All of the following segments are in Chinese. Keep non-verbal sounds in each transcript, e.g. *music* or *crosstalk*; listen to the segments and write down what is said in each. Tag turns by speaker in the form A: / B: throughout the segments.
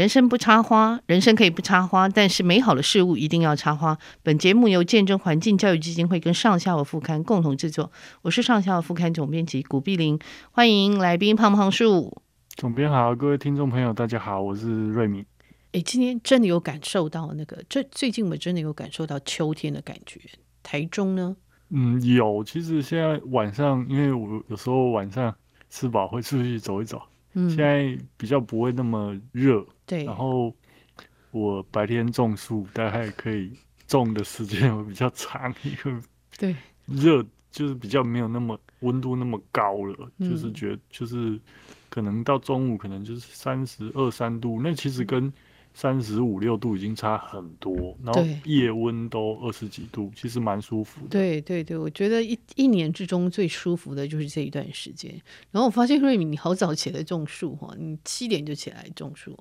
A: 人生不插花，人生可以不插花，但是美好的事物一定要插花。本节目由见证环境教育基金会跟上下游副刊共同制作，我是上下游副刊总编辑古碧玲，欢迎来宾胖胖树。
B: 总编好，各位听众朋友，大家好，我是瑞敏。
A: 哎，今天真的有感受到那个，最最近我真的有感受到秋天的感觉。台中呢？
B: 嗯，有。其实现在晚上，因为我有时候晚上吃饱会出去走一走。嗯，现在比较不会那么热。
A: 对。
B: 然后我白天种树，大概可以种的时间会比较长，因为
A: 对
B: 热就是比较没有那么温度那么高了，嗯，就是觉得就是可能到中午可能就是三十二三度，那其实跟三十五六度已经差很多，然后夜温都二十几度，其实蛮舒服的。
A: 对对对，我觉得一一年之中最舒服的就是这一段时间。然后我发现瑞敏，你好早起来种树哈，你七点就起来种树。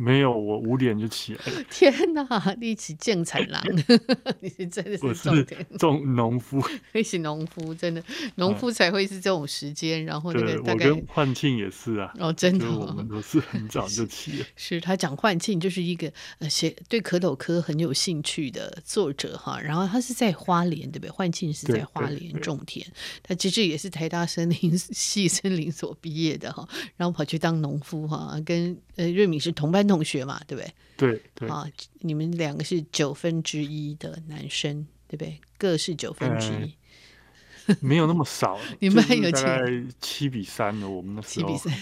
B: 没有，我五点就起来了。*laughs*
A: 天哪，你起建材郎，*laughs* 你是真的是种
B: 种农夫，*laughs*
A: 你是农夫，真的农夫才会是这种时间。然后那个大概
B: 我跟焕庆也是啊，
A: 哦，真的，
B: 我们都是很早就起了。
A: 是，是他讲焕庆就是一个呃写对蝌蚪科很有兴趣的作者哈。然后他是在花莲，对不对？焕庆是在花莲种田，他其实也是台大森林系森林所毕业的哈，然后跑去当农夫哈，跟呃瑞敏是同班。同学嘛，对不对？
B: 对对
A: 啊，你们两个是九分之一的男生，对不对？各是九分之一，
B: 呃、没有那么少。*laughs*
A: 你们还有
B: 七比三的，我们的
A: 七比三，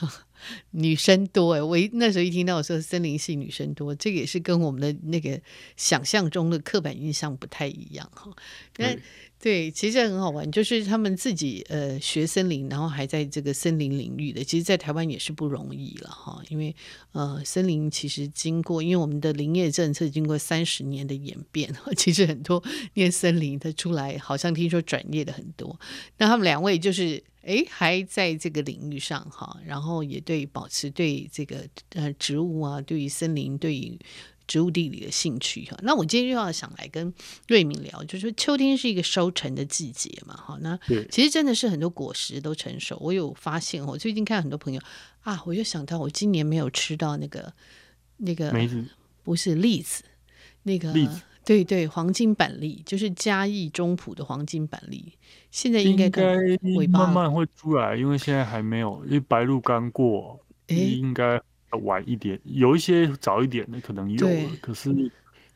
A: *laughs* *laughs* 女生多哎！我一那时候一听到我说森林系女生多，这个也是跟我们的那个想象中的刻板印象不太一样哈。那对，其实很好玩，就是他们自己呃学森林，然后还在这个森林领域的，其实，在台湾也是不容易了哈。因为呃，森林其实经过，因为我们的林业政策经过三十年的演变，*laughs* 其实很多念森林的出来，好像听说转业的很多。那他们两位就是哎，还在这个领域上哈，然后也对保持对这个呃植物啊，对于森林，对于。植物地理的兴趣哈，那我今天又要想来跟瑞敏聊，就是说秋天是一个收成的季节嘛，哈，那其实真的是很多果实都成熟。我有发现，我最近看很多朋友啊，我就想到我今年没有吃到那个那个
B: 梅子，
A: 不是栗子，那个对对，黄金板栗，就是嘉义中埔的黄金板栗，现在应该
B: 应该慢慢会出来，因为现在还没有，因为白露刚过，应该。晚一点，有一些早一点的可能有了，可是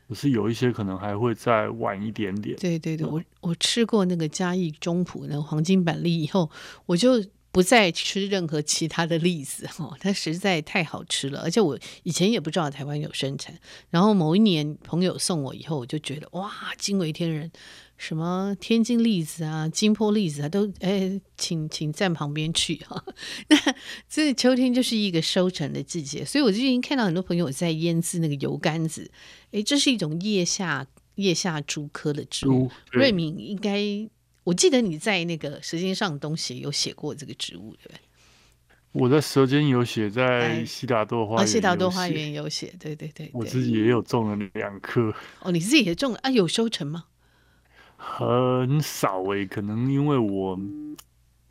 B: 可是有一些可能还会再晚一点点。
A: 对对对，我我吃过那个嘉义中埔那个黄金板栗以后，我就不再吃任何其他的栗子 *laughs* 哦，它实在太好吃了，而且我以前也不知道台湾有生产，然后某一年朋友送我以后，我就觉得哇，惊为天人。什么天津栗子啊，金坡栗子啊，都哎，请请站旁边去哈。*laughs* 那这秋天就是一个收成的季节，所以我最近看到很多朋友在腌制那个油柑子，哎，这是一种腋下腋下蛛科的植物。瑞敏应该，我记得你在那个《舌尖上的东西》有写过这个植物，对不对？
B: 我在《舌尖》有写，在西达多花园，
A: 西达多花园有写，对对对，对。
B: 我自己也有种了两棵。
A: 哦，你自己也种了啊？有收成吗？
B: 很少诶、欸，可能因为我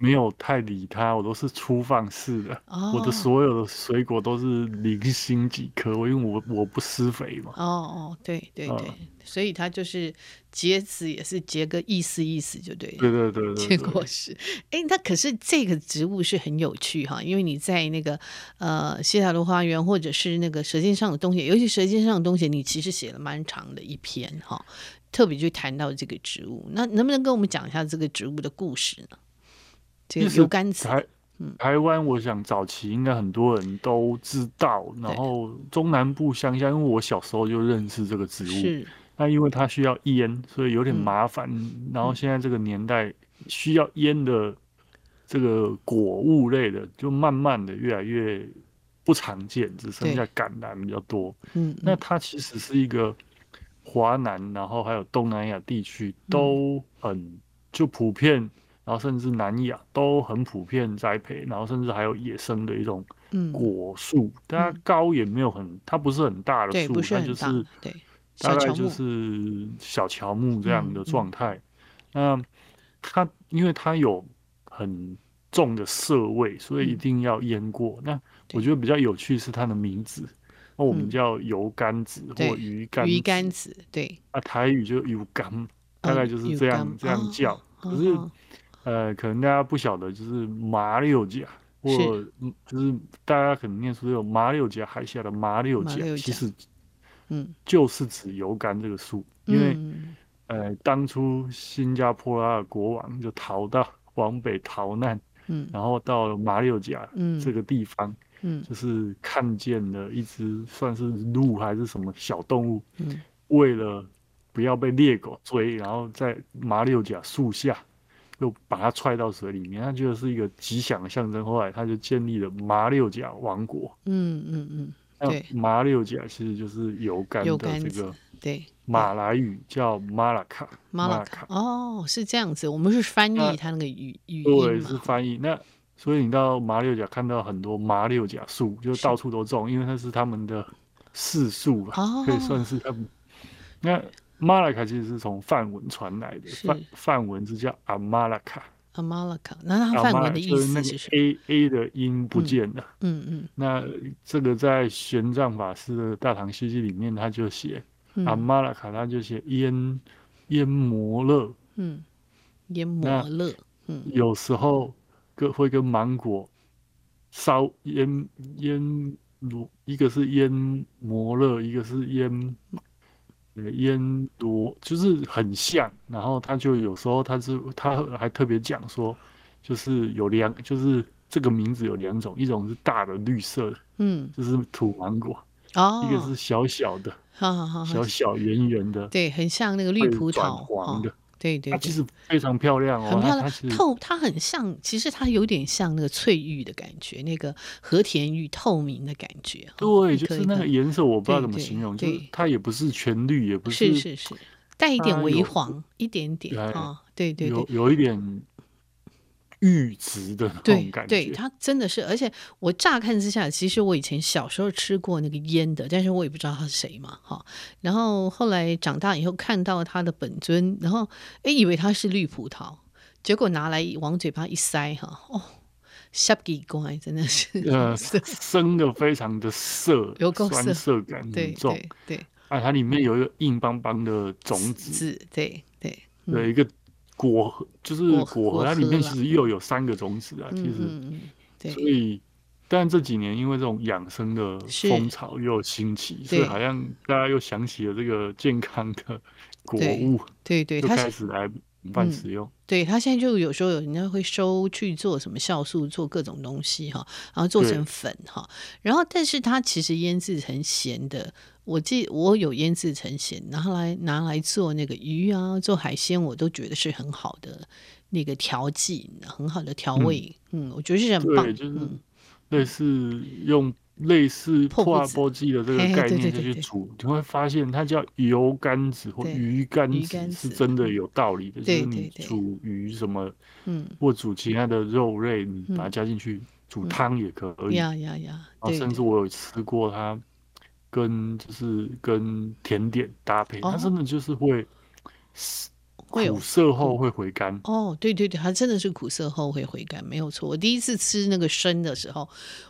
B: 没有太理它，我都是粗放式的。哦、我的所有的水果都是零星几颗，因为我我不施肥嘛。
A: 哦哦，对对对，嗯、所以它就是结籽也是结个意思意思就对。
B: 对对对，对，
A: 结果是，哎，那可是这个植物是很有趣哈，因为你在那个呃西塔罗花园或者是那个舌尖上的东西，尤其舌尖上的东西，你其实写了蛮长的一篇哈。特别去谈到这个植物，那能不能跟我们讲一下这个植物的故事呢？这个油柑子，
B: 台台湾，我想早期应该很多人都知道，嗯、然后中南部乡下，因为我小时候就认识这个植物，是那因为它需要腌，所以有点麻烦。嗯、然后现在这个年代需要腌的这个果物类的，就慢慢的越来越不常见，只剩下橄榄比较多。嗯，那它其实是一个。华南，然后还有东南亚地区都很就普遍，然后甚至南亚都很普遍栽培，然后甚至还有野生的一种果树，但它高也没有很，它不是很大的树，它就是大概就是小乔木这样的状态。那它因为它有很重的涩味，所以一定要腌过。那我觉得比较有趣是它的名字，那我们叫油甘子或鱼甘
A: 鱼甘子，对，
B: 啊，台语就油甘，大概就是这样这样叫。可是，呃，可能大家不晓得，就是马六甲，或就是大家可能念书有马六甲海峡的马六甲，其实，嗯，就是指油柑这个树，因为，呃，当初新加坡的国王就逃到往北逃难，嗯，然后到了马六甲这个地方，嗯，就是看见了一只算是鹿还是什么小动物，嗯，为了不要被猎狗追，然后在马六甲树下又把它踹到水里面，他觉得是一个吉祥的象征。后来他就建立了麻六甲王国。嗯嗯嗯，对，麻六甲其实就是油甘的这个，对，马来语叫马拉卡。马拉卡
A: 哦，是这样子。我们是翻译它那个语语
B: 对，是翻译。那所以你到麻六甲看到很多麻六甲树，就到处都种，因为它是他们的市树吧，可以算是他们那。马拉卡其实是从梵文传来的，梵梵文是叫阿马拉卡。
A: 阿马拉卡，那它梵文的意思
B: 是什么？就是那个 A A 的音不见了。嗯嗯。那这个在玄奘法师的《大唐西记》里面，他就写阿马拉卡，他就写烟烟摩勒。嗯。
A: 烟摩勒。嗯。
B: 有时候跟会跟芒果烧烟烟罗，一个是烟摩勒，一个是阉。阉罗就是很像，然后他就有时候他是他还特别讲说，就是有两，就是这个名字有两种，一种是大的绿色的，嗯，就是土芒果，哦，一个是小小的，好好好，小小圆圆的，
A: 对，很像那个绿葡萄，
B: 黄的。
A: 对对，它
B: 其实非常漂亮哦，
A: 很漂亮。透，它很像，其实它有点像那个翠玉的感觉，那个和田玉透明的感觉。
B: 对，就是那个颜色，我不知道怎么形容，就是它也不是全绿，也不是，
A: 是是是，带一点微黄，一点点啊，对对对，
B: 有有一点。玉质的那种感觉，
A: 对，对它真的是，而且我乍看之下，其实我以前小时候吃过那个腌的，但是我也不知道他是谁嘛，哈。然后后来长大以后看到他的本尊，然后哎，以为他是绿葡萄，结果拿来往嘴巴一塞，哈，哦，吓几怪，真的是，
B: 呃，*laughs* 生的非常的涩，
A: 有够
B: 酸涩感很重，
A: 对，对，对
B: 啊，它里面有一个硬邦邦的种子，
A: 对对，
B: 有一个。果核就是果核，它里面其实又有三个种子啊。其实，所以，但这几年因为这种养生的风潮又兴起，所以好像大家又想起了这个健康的 *laughs* 果物，
A: 对对，
B: 就开始来广泛使用。
A: 对，他现在就有时候有人家会收去做什么酵素，做各种东西哈，然后做成粉哈，然后但是它其实腌制成咸的。我记我有腌制成咸，拿来拿来做那个鱼啊，做海鲜，我都觉得是很好的那个调剂，很好的调味。嗯，嗯，我觉得是很棒。
B: 对，就是类似用类似破锅鸡的这个概念去煮，你会发现它叫油甘子或鱼甘子是真的有道理的。就是你煮鱼什么，嗯，或煮其他的肉类，你把它加进去煮汤也可以。
A: 呀呀呀！
B: 甚至我有吃过它。跟就是跟甜点搭配，它真的就是会苦涩后会回甘。
A: 哦，对对对，它真的是苦涩后会回甘，没有错。我第一次吃那个生的时候，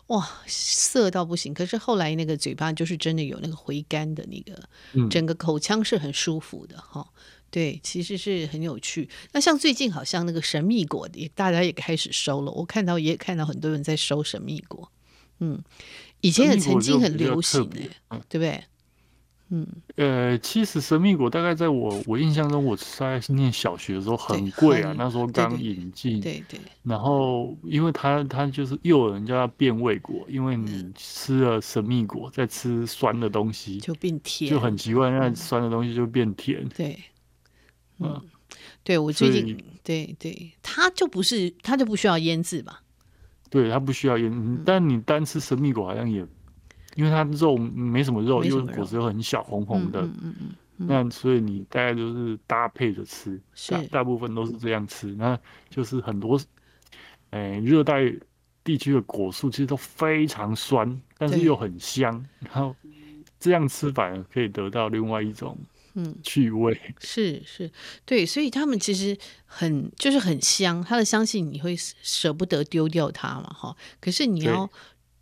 A: 哇，涩到不行。可是后来那个嘴巴就是真的有那个回甘的那个，整个口腔是很舒服的哈。对，其实是很有趣。那像最近好像那个神秘果也大家也开始收了，我看到也看到很多人在收神秘果，嗯。以前也曾经很流行的，嗯、对不对？嗯，
B: 呃，其实神秘果大概在我我印象中，我在念小学的时候很贵啊，那时候刚引进，
A: 对对，对。
B: 然后，因为它它就是又有人叫它变味果，因为你吃了神秘果，再吃酸的东西
A: 就变甜，
B: 就很奇怪，那酸的东西就变甜。
A: 对，嗯，对我最近对对，它就不是它就不需要腌制吧。
B: 对，它不需要腌，但你单吃神秘果好像也，因为它肉没什么肉，因为果实又很小，红红的。嗯嗯嗯。那所以你大概就是搭配着吃，大大部分都是这样吃。那就是很多，哎，热带地区的果树其实都非常酸，但是又很香。然后这样吃反而可以得到另外一种。嗯，趣味。
A: 是是，对，所以他们其实很就是很香，它的香气你会舍不得丢掉它嘛，哈。可是你要对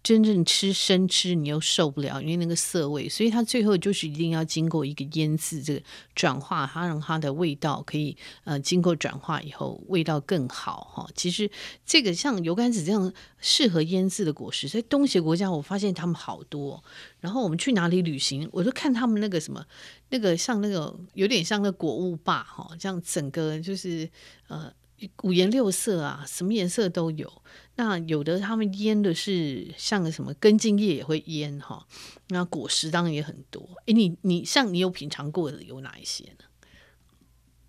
A: 真正吃生吃你又受不了，因为那个涩味，所以它最后就是一定要经过一个腌制，这个转化，它让它的味道可以呃经过转化以后味道更好哈。其实这个像油甘子这样适合腌制的果实，在东协国家我发现他们好多。然后我们去哪里旅行，我就看他们那个什么那个像那个有点像那果物吧哈，这样整个就是呃。五颜六色啊，什么颜色都有。那有的他们腌的是像个什么根茎叶也会腌哈。那果实当然也很多。哎，你你像你有品尝过的有哪一些呢？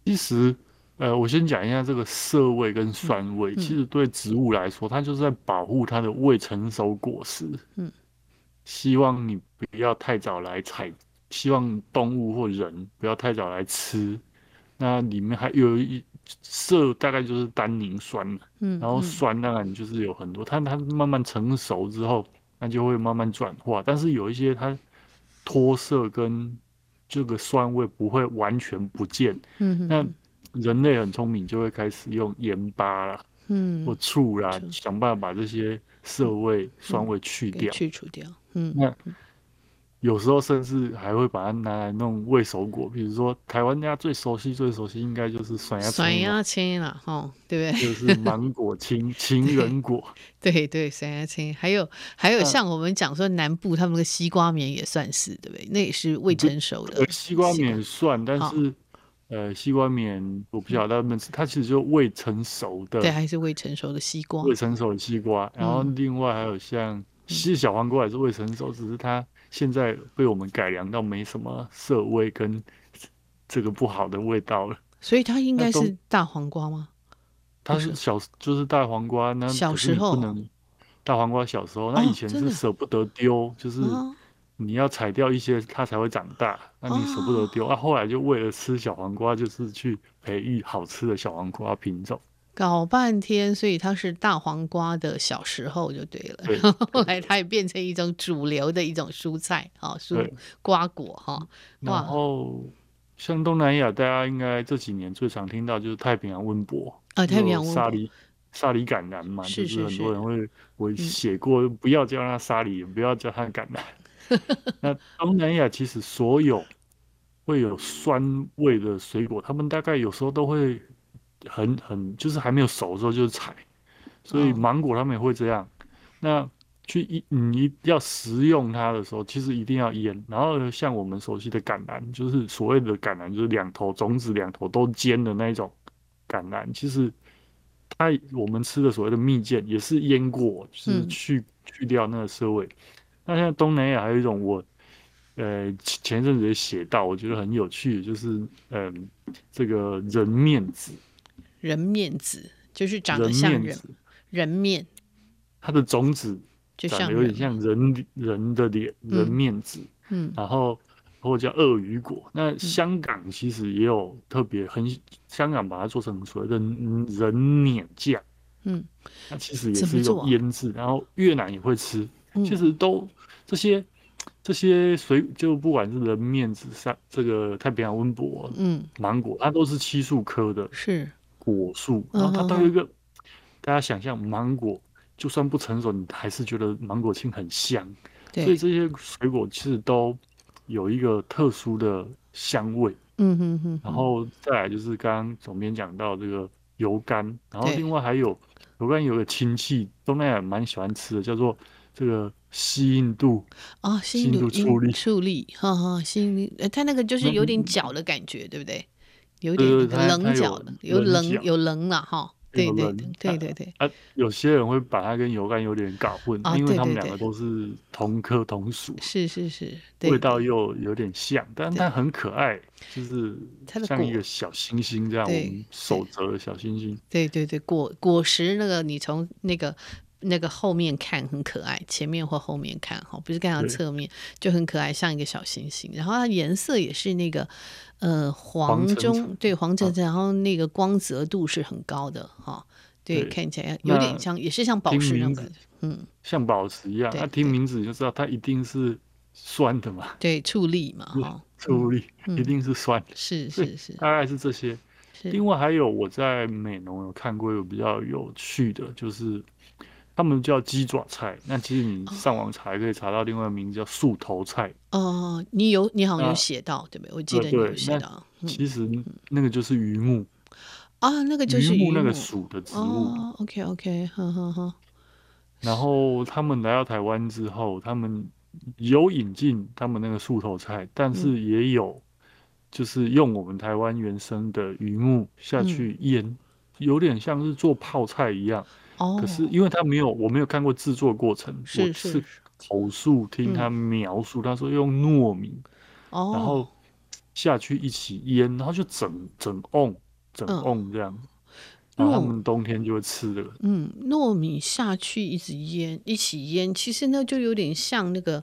B: 其实，呃，我先讲一下这个涩味跟酸味。嗯嗯、其实对植物来说，它就是在保护它的未成熟果实。嗯，希望你不要太早来采，希望动物或人不要太早来吃。那里面还有一。涩大概就是单宁酸，嗯，然后酸当然就是有很多，它它慢慢成熟之后，那就会慢慢转化。但是有一些它脱色跟这个酸味不会完全不见，嗯，那人类很聪明，就会开始用盐巴啦，嗯，或醋啦，想办法把这些涩味、酸味去掉，
A: 去除掉，嗯，
B: 那。有时候甚至还会把它拿来弄未熟果，比如说台湾家最熟悉、最熟悉应该就是酸鸭
A: 酸鸭青了，哈，对不对？
B: 就是芒果青、*laughs* 情人果，
A: 对对，对，酸鸭青，还有还有像我们讲说南部他们的西瓜棉也算是，对不对？那也是未成熟的。
B: 西瓜棉算，但是呃，西瓜棉我不晓得他们是，它其实就未成熟的，
A: 对，还是未成熟的西瓜，
B: 未成熟的西瓜。然后另外还有像其实小黄瓜还是未成熟，只是它。现在被我们改良到没什么涩味跟这个不好的味道了，
A: 所以它应该是大黄瓜吗？
B: 它是小，就是大黄瓜。那
A: 小时候
B: 不能大黄瓜小时候，那以前是舍不得丢，就是你要采掉一些它才会长大，那你舍不得丢啊。后来就为了吃小黄瓜，就是去培育好吃的小黄瓜品种。
A: 搞半天，所以它是大黄瓜的小时候就对了，对然后后来它也变成一种主流的一种蔬菜啊，蔬瓜果哈。
B: 然后像东南亚，大家应该这几年最常听到就是太平洋温博
A: 啊，太平洋温柏
B: 沙梨沙梨橄榄嘛，是是是就是很多人会我写过，嗯、不要叫它沙梨，不要叫它橄榄。*laughs* 那东南亚其实所有会有酸味的水果，他们大概有时候都会。很很就是还没有熟的时候就是采，所以芒果他们也会这样。那去一你要食用它的时候，其实一定要腌。然后像我们熟悉的橄榄，就是所谓的橄榄，就是两头种子两头都尖的那一种橄榄。其实它我们吃的所谓的蜜饯也是腌过，就是去去掉那个涩味。那像东南亚还有一种我呃前阵子也写到，我觉得很有趣，就是嗯这个人面子。
A: 人面子就是长得像人，人，人面，
B: 它的种子长得有点像人人的脸，人面子，嗯，然后或者叫鳄鱼果。那香港其实也有特别很，香港把它做成所谓的人脸酱，嗯，它其实也是腌制。然后越南也会吃，其实都这些这些水就不管是人面子上这个太平洋温博，嗯，芒果它都是漆树科的，是。果树，然后它都有一个，大家想象芒果，就算不成熟，你还是觉得芒果青很香。所以这些水果其实都有一个特殊的香味。嗯哼哼。然后再来就是刚刚总编讲到这个油柑，然后另外还有油柑有个亲戚，东南亚蛮喜欢吃的，叫做这个西印度
A: 啊，西印度醋栗，醋栗，哈哈，西印度，它那个就是有点角的感觉，对不对？有点棱角的，有棱有棱了哈，对对对对对
B: 啊，有些人会把它跟油甘有点搞混，因为他们两个都是同科同属，
A: 是是是，
B: 味道又有点像，但它很可爱，就是像一个小星星这样，我们手折的小星星。
A: 对对对，果果实那个你从那个。那个后面看很可爱，前面或后面看哈，不是看到侧面就很可爱，像一个小星星。然后它颜色也是那个呃黄中，黄对黄橙橙，然后那个光泽度是很高的哈。对，看起来有点像，也是像宝石那种感觉，嗯，像
B: 宝石一样。它听名字就知道它一定是酸的嘛，
A: 对，醋栗嘛哈，
B: 醋栗一定是酸的，
A: 是是是，
B: 大概是这些。另外还有我在美农有看过有比较有趣的，就是。他们叫鸡爪菜。那其实你上网查可以查到另外一个名字叫素头菜。
A: 哦、呃，你有你好像有写到对不对？我记得你有写到。
B: 其实那个就是榆木。
A: 啊，那个就是
B: 鱼目那个属的植物。
A: 哦、OK OK，呵呵呵。
B: 然后他们来到台湾之后，他们有引进他们那个素头菜，但是也有就是用我们台湾原生的榆木下去腌，嗯、有点像是做泡菜一样。哦。可是因为他没有，我没有看过制作过程，是是，我是口述听他描述，嗯、他说用糯米，哦、然后下去一起腌，然后就整整瓮整瓮这样。嗯然后他们冬天就会吃这个。
A: 嗯，糯米下去一直腌，一起腌，其实呢就有点像那个，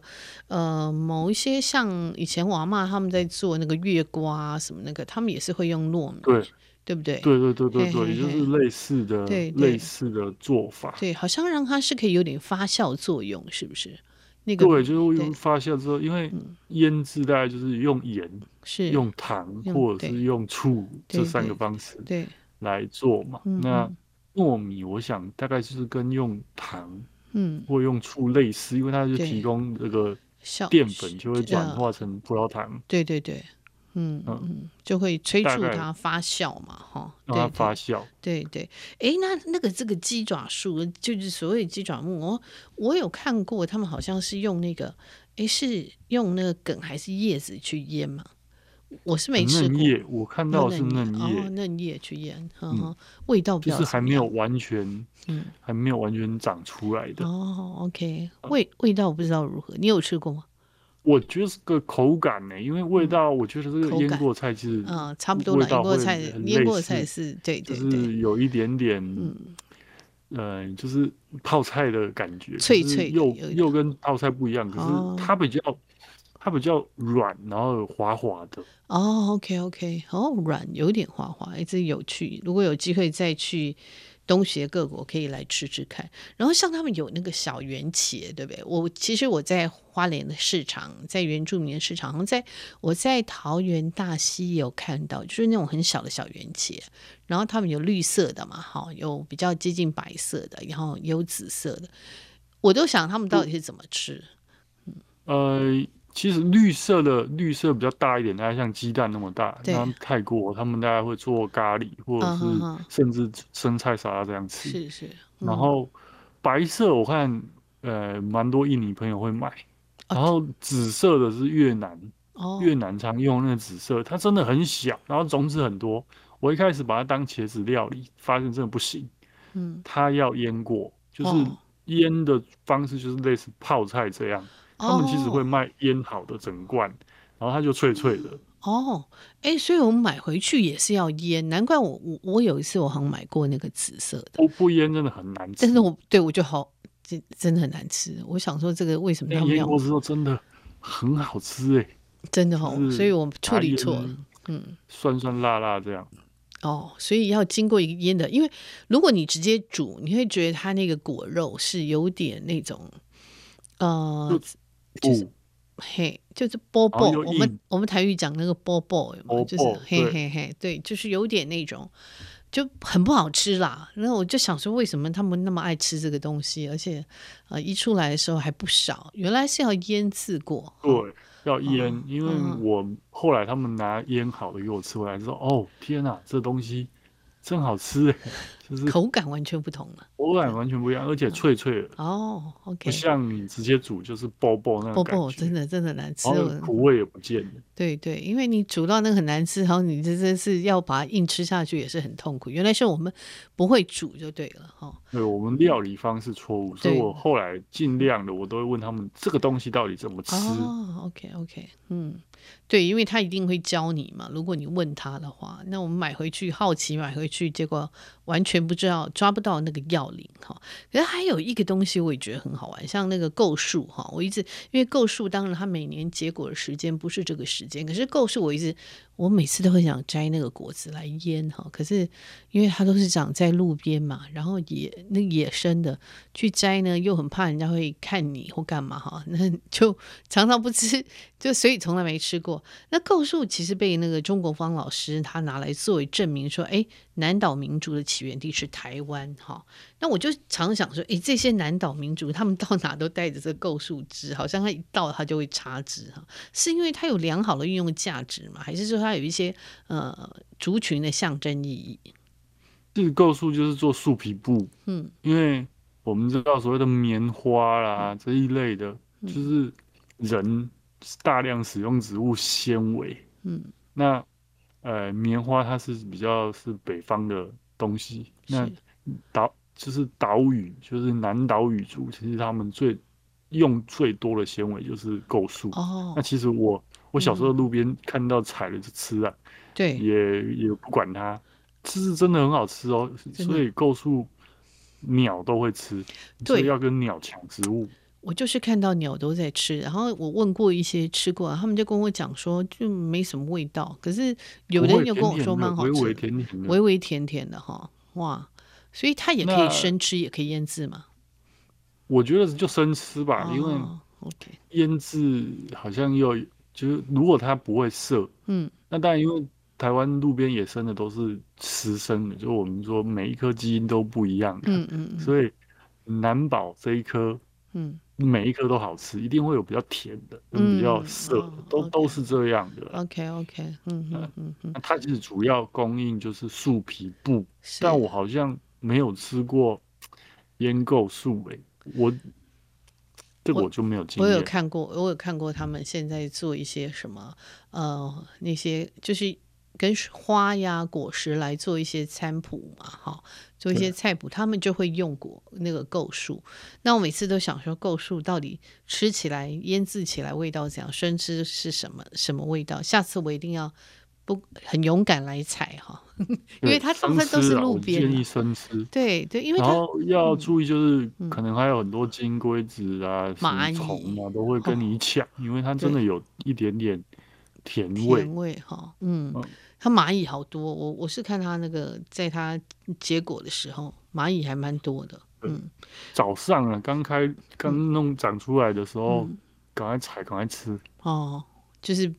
A: 呃，某一些像以前我阿妈他们在做那个月瓜什么那个，他们也是会用糯米，
B: 对，
A: 对不对？
B: 对对对对对，也就是类似的，对类似的做法。
A: 对，好像让它是可以有点发酵作用，是不是？那个
B: 对，就是用发酵之后，因为腌制大概就是用盐、是用糖或者是用醋这三个方式。对。来做嘛？嗯、那糯米，我想大概就是跟用糖，嗯，或用醋类似，因为它就提供这个淀粉，就会转化成葡萄糖。
A: 对对对，嗯嗯，就会催促它发酵嘛，哈，
B: 让它发酵。
A: 对对，哎，那那个这个鸡爪树，就是所谓鸡爪木，我我有看过，他们好像是用那个，哎，是用那个梗还是叶子去腌嘛？我是没吃过，叶
B: 我看到是嫩叶，
A: 哦，嫩叶去腌，嗯，味道比较
B: 就是还没有完全，嗯，还没有完全长出来的。
A: 哦，OK，味味道我不知道如何，你有吃过吗？
B: 我觉得是个口感呢，因为味道，我觉得这个腌过菜其实，
A: 嗯，差不多了。腌过菜，腌过菜是对对对，
B: 就是有一点点，嗯，呃，就是泡菜的感觉，
A: 脆脆，
B: 又又跟泡菜不一样，可是它比较。它比较软，然后滑滑的。
A: 哦，OK，OK，哦，软，有点滑滑，哎，这有趣。如果有机会再去东协各国，可以来吃吃看。然后像他们有那个小圆茄，对不对？我其实我在花莲的市场，在原住民的市场，在我在桃园大溪也有看到，就是那种很小的小圆茄。然后他们有绿色的嘛，哈，有比较接近白色的，然后有紫色的。我都想他们到底是怎么吃？嗯，
B: 呃。其实绿色的绿色比较大一点，大概像鸡蛋那么大。那泰国他们大概会做咖喱，或者是甚至生菜沙拉这样吃。是是。然后白色我看呃蛮多印尼朋友会买，然后紫色的是越南，越南常用那个紫色，它真的很小，然后种子很多。我一开始把它当茄子料理，发现真的不行。嗯。它要腌过，就是腌的方式就是类似泡菜这样。他们其实会卖腌好的整罐，然后它就脆脆的。
A: 哦，哎、欸，所以我们买回去也是要腌，难怪我我我有一次我好像买过那个紫色的。
B: 不不腌真的很难吃。
A: 但是我对我就好，真真的很难吃。我想说这个为什么要腌过
B: 之后真的很好吃哎、欸，
A: 真的哦，所以我处理错了。嗯，
B: 酸酸辣辣这样。
A: 哦，所以要经过一个腌的，因为如果你直接煮，你会觉得它那个果肉是有点那种，呃。就是嘿，就是波波，我们我们台语讲那个波波？就是嘿嘿嘿，对，就是有点那种，就很不好吃啦。然后我就想说，为什么他们那么爱吃这个东西？而且，呃，一出来的时候还不少，原来是要腌制过。
B: 对，要腌，因为我后来他们拿腌好的给我吃回来，说：“哦，天哪，这东西。”真好吃，*laughs* 就是
A: 口感完全不同了，
B: 口感完全不一样，而且脆脆的
A: 哦。OK，
B: 不像你直接煮就是爆爆那种感觉，
A: 真的真的难吃，
B: 苦味也不见了。
A: 对对，因为你煮到那个很难吃，然后你这真是要把它硬吃下去也是很痛苦。原来是我们不会煮就对了哈。
B: 对，我们料理方式错误，所以我后来尽量的我都会问他们这个东西到底怎么吃。
A: 哦，OK OK，嗯。对，因为他一定会教你嘛。如果你问他的话，那我们买回去好奇买回去，结果完全不知道抓不到那个要领哈。可是还有一个东西我也觉得很好玩，像那个构树哈。我一直因为构树，当然它每年结果的时间不是这个时间，可是构树我一直。我每次都会想摘那个果子来腌哈，可是因为它都是长在路边嘛，然后野那野生的去摘呢，又很怕人家会看你或干嘛哈，那就 *laughs* 常常不吃，就所以从来没吃过过。那构树其实被那个中国方老师他拿来作为证明，说，哎，南岛民族的起源地是台湾，哈。那我就常想说，哎，这些南岛民族他们到哪都带着这个构树枝，好像他一到他就会插枝，哈，是因为它有良好的运用价值吗？还是说它有一些呃族群的象征意义？
B: 这个构树就是做树皮布，嗯，因为我们知道所谓的棉花啦、嗯、这一类的，就是人大量使用植物纤维，嗯，那呃棉花它是比较是北方的东西，那岛就是岛屿，就是南岛语族，其实他们最用最多的纤维就是构树。哦，那其实我我小时候路边看到采了就吃啊，对，也也不管它。吃是真的很好吃哦，所以构树鸟都会吃，所以要跟鸟抢植物。
A: 我就是看到鸟都在吃，然后我问过一些吃过，他们就跟我讲说就没什么味道。可是有的人又跟我说蛮好吃，
B: 微微甜甜的，
A: 微微甜甜的哈，哇！所以它也可以生吃，也可以腌制嘛。
B: 我觉得就生吃吧，因为腌制好像又就是如果它不会涩，嗯，那当然因为。台湾路边野生的都是吃生的，就我们说每一颗基因都不一样的，嗯嗯嗯，所以难保这一颗，嗯，每一颗都好吃，一定会有比较甜的，跟比较涩都、都是这样的。
A: OK OK，嗯嗯嗯嗯，
B: 那它其实主要供应就是树皮布，但我好像没有吃过腌构树诶，我这个我就没有经验。
A: 我有看过，我有看过他们现在做一些什么，呃，那些就是。跟花呀果实来做一些餐谱嘛，哈，做一些菜谱，他们就会用果那个构树。那我每次都想说，构树到底吃起来、腌制起来味道怎样？生吃是什么什么味道？下次我一定要不很勇敢来采哈，*laughs* 因为它大部分都是路边。
B: 建议生吃。
A: 对对，因为它
B: 然后要注意，就是可能还有很多金龟子啊、蚂蚁啊，都会跟你抢，因为它真的有一点点甜味。
A: 甜味哈，嗯。它蚂蚁好多，我我是看它那个，在它结果的时候，蚂蚁还蛮多的。嗯，
B: 早上啊，刚开刚弄长出来的时候，赶、嗯、快采，赶快吃。
A: 哦，就是。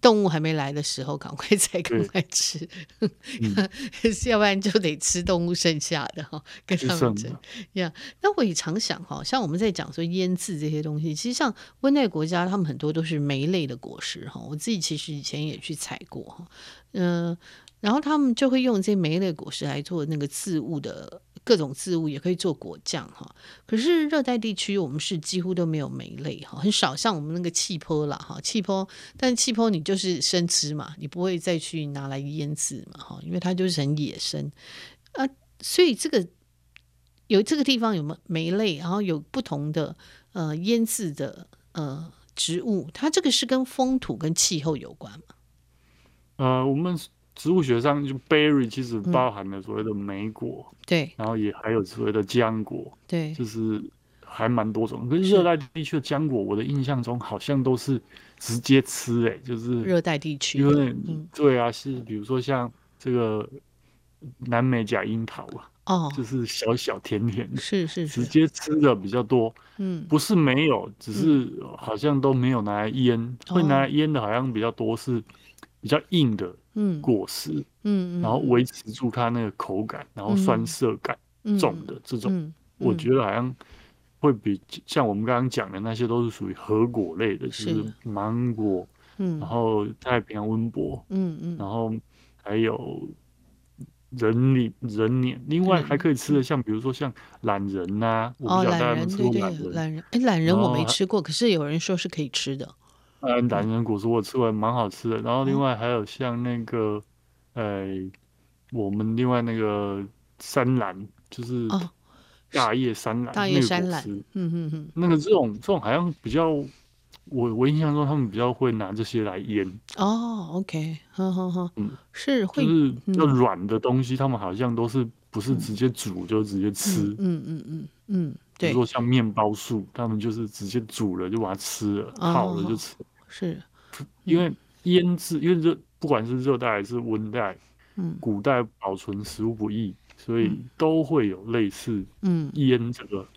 A: 动物还没来的时候，赶快采，赶快吃，嗯、*laughs* 要不然就得吃动物剩下的哈，*laughs* 跟他们争。呀，那我也常想哈，像我们在讲说腌制这些东西，其实像温带国家，他们很多都是莓类的果实哈。我自己其实以前也去采过哈，嗯、呃，然后他们就会用这些莓类果实来做那个渍物的。各种渍物也可以做果酱哈，可是热带地区我们是几乎都没有莓类哈，很少像我们那个气泡啦哈，气泡，但气泡你就是生吃嘛，你不会再去拿来腌制嘛哈，因为它就是很野生啊，所以这个有这个地方有没莓类，然后有不同的呃腌制的呃植物，它这个是跟风土跟气候有关吗？
B: 呃，我们。植物学上就 berry 其实包含了所谓的莓果，嗯、对，然后也还有所谓的浆果，对，就是还蛮多种。可是热带地区的浆果，我的印象中好像都是直接吃、欸，哎，就是
A: 热带地区，
B: 因为、嗯、对啊，是比如说像这个南美假樱桃啊，哦，就是小小甜甜的，是是，是，直接吃的比较多，嗯，不是没有，只是好像都没有拿来腌，嗯、会拿来腌的好像比较多是比较硬的。嗯，果实，嗯，然后维持住它那个口感，然后酸涩感重的这种，我觉得好像会比像我们刚刚讲的那些都是属于核果类的，就是。芒果，嗯，然后太平洋温柏，嗯嗯，然后还有人脸人脸，另外还可以吃的像比如说像懒人呐，我不晓得大家有没有吃过榄仁，
A: 榄仁，哎，懒人我没吃过，可是有人说是可以吃的。
B: 嗯，榄仁果实我吃完，蛮好吃的。然后另外还有像那个，呃、欸，我们另外那个山兰，就是大叶山兰，大叶山兰，嗯嗯嗯，那个这种这种好像比较，我我印象中他们比较会拿这些来腌。哦，OK，呵呵呵，嗯，是会，就是要软的东西，他们好像都是不是直接煮就直接吃。嗯嗯嗯嗯，比如说像面包树，他们就是直接煮了就把它吃了，烤了就吃。是，因为腌制，因为热不管是热带还是温带，嗯，古代保存食物不易，所以都会有类似，嗯，腌这个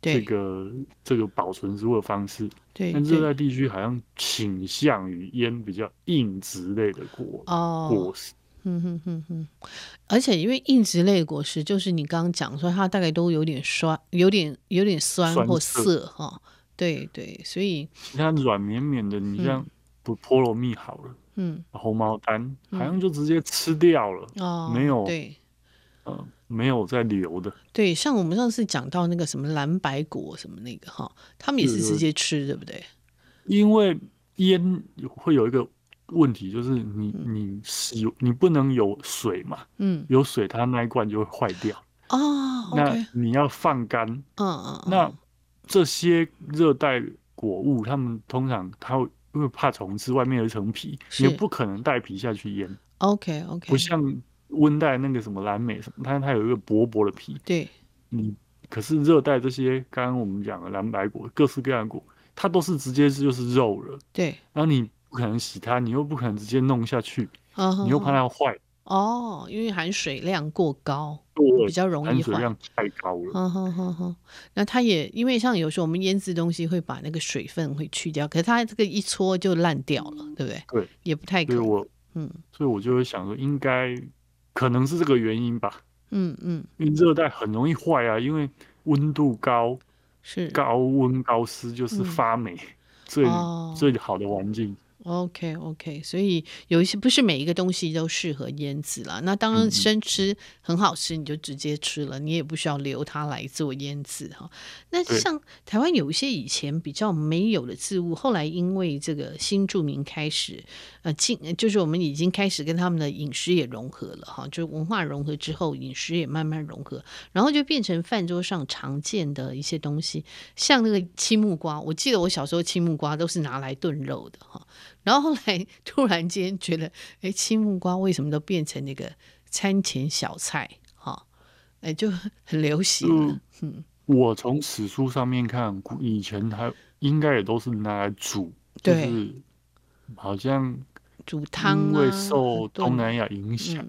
B: 这个这个保存食物的方式。
A: 对，
B: 但热带地区好像倾向于腌比较硬质类的果哦果实。
A: 嗯哼哼哼，而且因为硬质类的果实，就是你刚刚讲说它大概都有点酸，有点有点酸或涩哈。对对，所以
B: 你看软绵绵的，你像不菠萝蜜好了，嗯，红毛丹好像就直接吃掉了哦，没有对，呃，没有在留的。
A: 对，像我们上次讲到那个什么蓝白果什么那个哈，他们也是直接吃，对不对？
B: 因为腌会有一个。问题就是你你使你不能有水嘛，嗯，有水它那一罐就会坏掉
A: 哦。
B: 那你要放干，嗯嗯。那这些热带果物，它们通常它会因为怕虫吃，外面有一层皮，你不可能带皮下去腌。
A: OK OK。
B: 不像温带那个什么蓝莓什么，它它有一个薄薄的皮。
A: 对。
B: 你可是热带这些，刚刚我们讲的蓝白果，各式各样的果，它都是直接就是肉了。
A: 对。
B: 然后你。不可能洗它，你又不可能直接弄下去，你又怕它坏
A: 哦，因为含水量过高，比较容易坏。
B: 含水量太高了。
A: 那它也因为像有时候我们腌制东西会把那个水分会去掉，可是它这个一搓就烂掉了，对不对？
B: 对，
A: 也不太可能。
B: 我嗯，所以我就会想说，应该可能是这个原因吧。
A: 嗯嗯，
B: 因为热带很容易坏啊，因为温度高，
A: 是
B: 高温高湿就是发霉最最好的环境。
A: OK OK，所以有一些不是每一个东西都适合腌制啦。那当然生吃很好吃，你就直接吃了，你也不需要留它来做腌制哈。那像台湾有一些以前比较没有的植物，后来因为这个新住民开始呃进，就是我们已经开始跟他们的饮食也融合了哈，就是文化融合之后，饮食也慢慢融合，然后就变成饭桌上常见的一些东西，像那个青木瓜。我记得我小时候青木瓜都是拿来炖肉的哈。然后后来 *laughs* 突然间觉得，哎，青木瓜为什么都变成那个餐前小菜？哈，哎，就很流行。嗯，
B: 嗯，我从史书上面看，以前还应该也都是拿来煮，
A: 对，
B: 就是好像
A: 煮汤，
B: 因为受东南亚影响，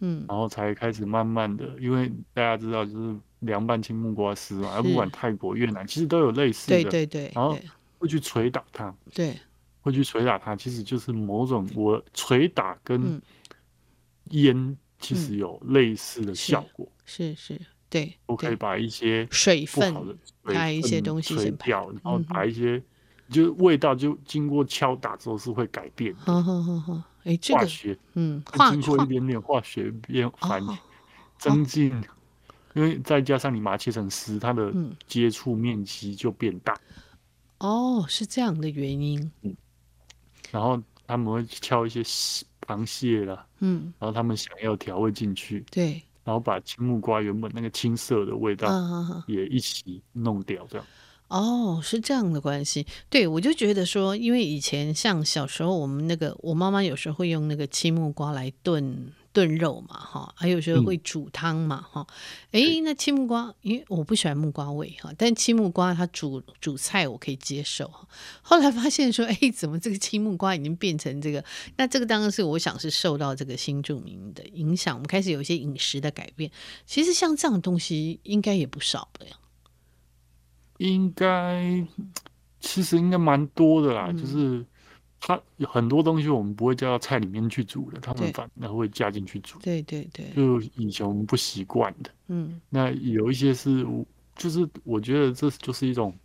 A: 嗯，嗯，
B: 然后才开始慢慢的，因为大家知道，就是凉拌青木瓜丝嘛，而不管泰国、越南，其实都有类似的，
A: 对对对，
B: 然后会去捶打它，
A: 对。
B: 会去捶打它，其实就是某种我捶打跟腌其实有类似的效果，
A: 嗯、是是，是，对，
B: 我可以把一些
A: 水分，
B: 把
A: 一些东西
B: 捶掉，然后把一些、嗯、就味道就经过敲打之后是会改变的。
A: 好好好好，哎，这个
B: 化学，
A: 嗯，
B: 经过一点点化学变反增进，因为再加上你把它切成丝，它的接触面积就变大。
A: 哦，是这样的原因。
B: 嗯。然后他们会敲一些螃蟹啦，嗯，然后他们想要调味进去，
A: 对，
B: 然后把青木瓜原本那个青色的味道也一起弄掉，这样。
A: 哦，是这样的关系。对，我就觉得说，因为以前像小时候，我们那个我妈妈有时候会用那个青木瓜来炖。炖肉嘛，哈，还有时候会煮汤嘛，哈、嗯，哎，那青木瓜，因为我不喜欢木瓜味哈，但青木瓜它煮煮菜我可以接受。后来发现说，哎，怎么这个青木瓜已经变成这个？那这个当然是我想是受到这个新著名的影响，我们开始有一些饮食的改变。其实像这样的东西应该也不少的呀，
B: 应该其实应该蛮多的啦，嗯、就是。它有很多东西我们不会加到菜里面去煮的，他们反而会加进去煮。
A: 对对对，
B: 就以前我们不习惯的。嗯，那有一些是，就是我觉得这就是一种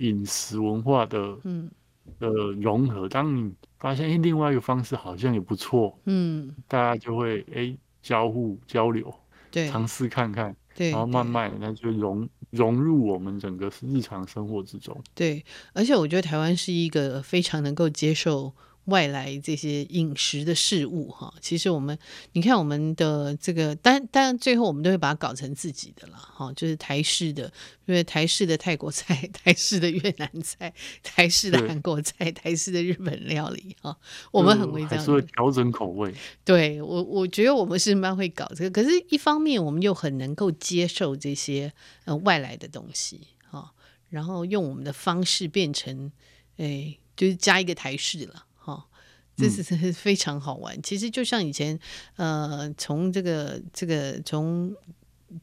B: 饮食文化的，嗯，的融合。当你发现，哎，另外一个方式好像也不错，嗯，大家就会哎交互交流，
A: 对，
B: 尝试看看。
A: 对，
B: 然后慢慢的，那就融融入我们整个日常生活之中。
A: 对，而且我觉得台湾是一个非常能够接受。外来这些饮食的事物，哈，其实我们你看我们的这个，当当然最后我们都会把它搞成自己的了，哈，就是台式的，因为台式的泰国菜、*laughs* 台式的越南菜、台式的韩国菜、台式的日本料理，哈，我们很会这样，
B: 还调整口味。
A: 对我，我觉得我们是蛮会搞这个，可是一方面我们又很能够接受这些呃外来的东西，哈，然后用我们的方式变成，哎，就是加一个台式了。这是是非常好玩。其实就像以前，呃，从这个这个从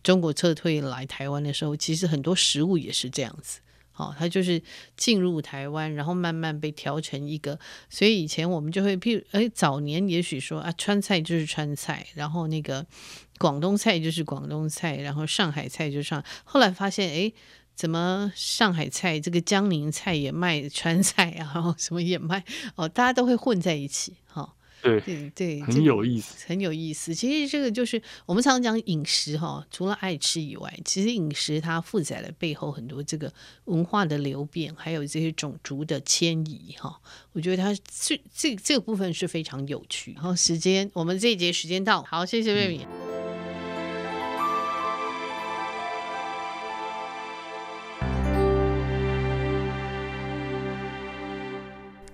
A: 中国撤退来台湾的时候，其实很多食物也是这样子。哦，它就是进入台湾，然后慢慢被调成一个。所以以前我们就会，譬如，哎，早年也许说啊，川菜就是川菜，然后那个广东菜就是广东菜，然后上海菜就是上。后来发现，哎，怎么上海菜这个江宁菜也卖川菜啊？然 *laughs* 后什么也卖哦，大家都会混在一起，哈。
B: 对
A: 对对，
B: 很有意思，
A: 很有意思。其实这个就是我们常常讲饮食哈，除了爱吃以外，其实饮食它负载了背后很多这个文化的流变，还有这些种族的迁移哈。我觉得它这这这个部分是非常有趣。然后时间，我们这一节时间到，好，谢谢魏敏。嗯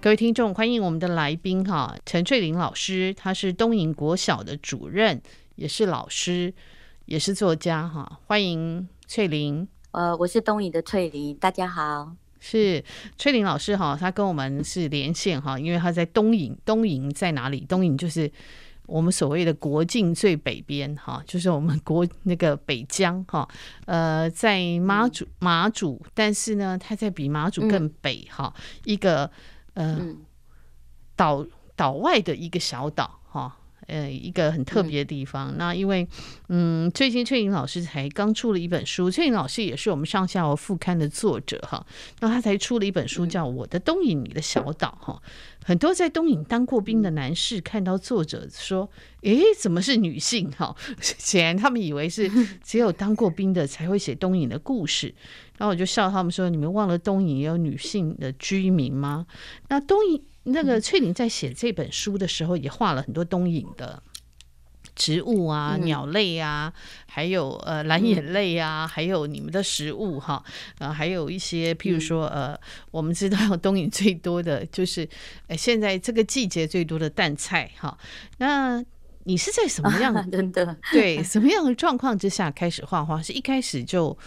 A: 各位听众，欢迎我们的来宾哈，陈翠玲老师，她是东营国小的主任，也是老师，也是作家哈。欢迎翠玲。
C: 呃，我是东营的翠玲，大家好。
A: 是翠玲老师哈，她跟我们是连线哈，因为她在东营。东营在哪里？东营就是我们所谓的国境最北边哈，就是我们国那个北疆哈。呃，在马祖马祖，但是呢，它在比马祖更北哈，嗯、一个。呃，岛岛外的一个小岛哈，呃，一个很特别的地方。嗯、那因为，嗯，最近翠玲老师才刚出了一本书，翠玲老师也是我们上下游副刊的作者哈。那他才出了一本书，叫《我的东引，你的小岛》哈。很多在东引当过兵的男士看到作者说：“诶，怎么是女性？”哈，*laughs* 显然他们以为是 *laughs* 只有当过兵的才会写东引的故事。然后我就笑他们说：“你们忘了东引也有女性的居民吗？”那东引那个翠玲在写这本书的时候，也画了很多东影的植物啊、鸟类啊，还有呃蓝眼泪啊，还有你们的食物哈，呃，还有一些譬如说呃，我们知道东影最多的就是呃现在这个季节最多的淡菜哈。那你是在什么样 *laughs* 的、
C: 的
A: 对 *laughs* 什么样的状况之下开始画画？是一开始就？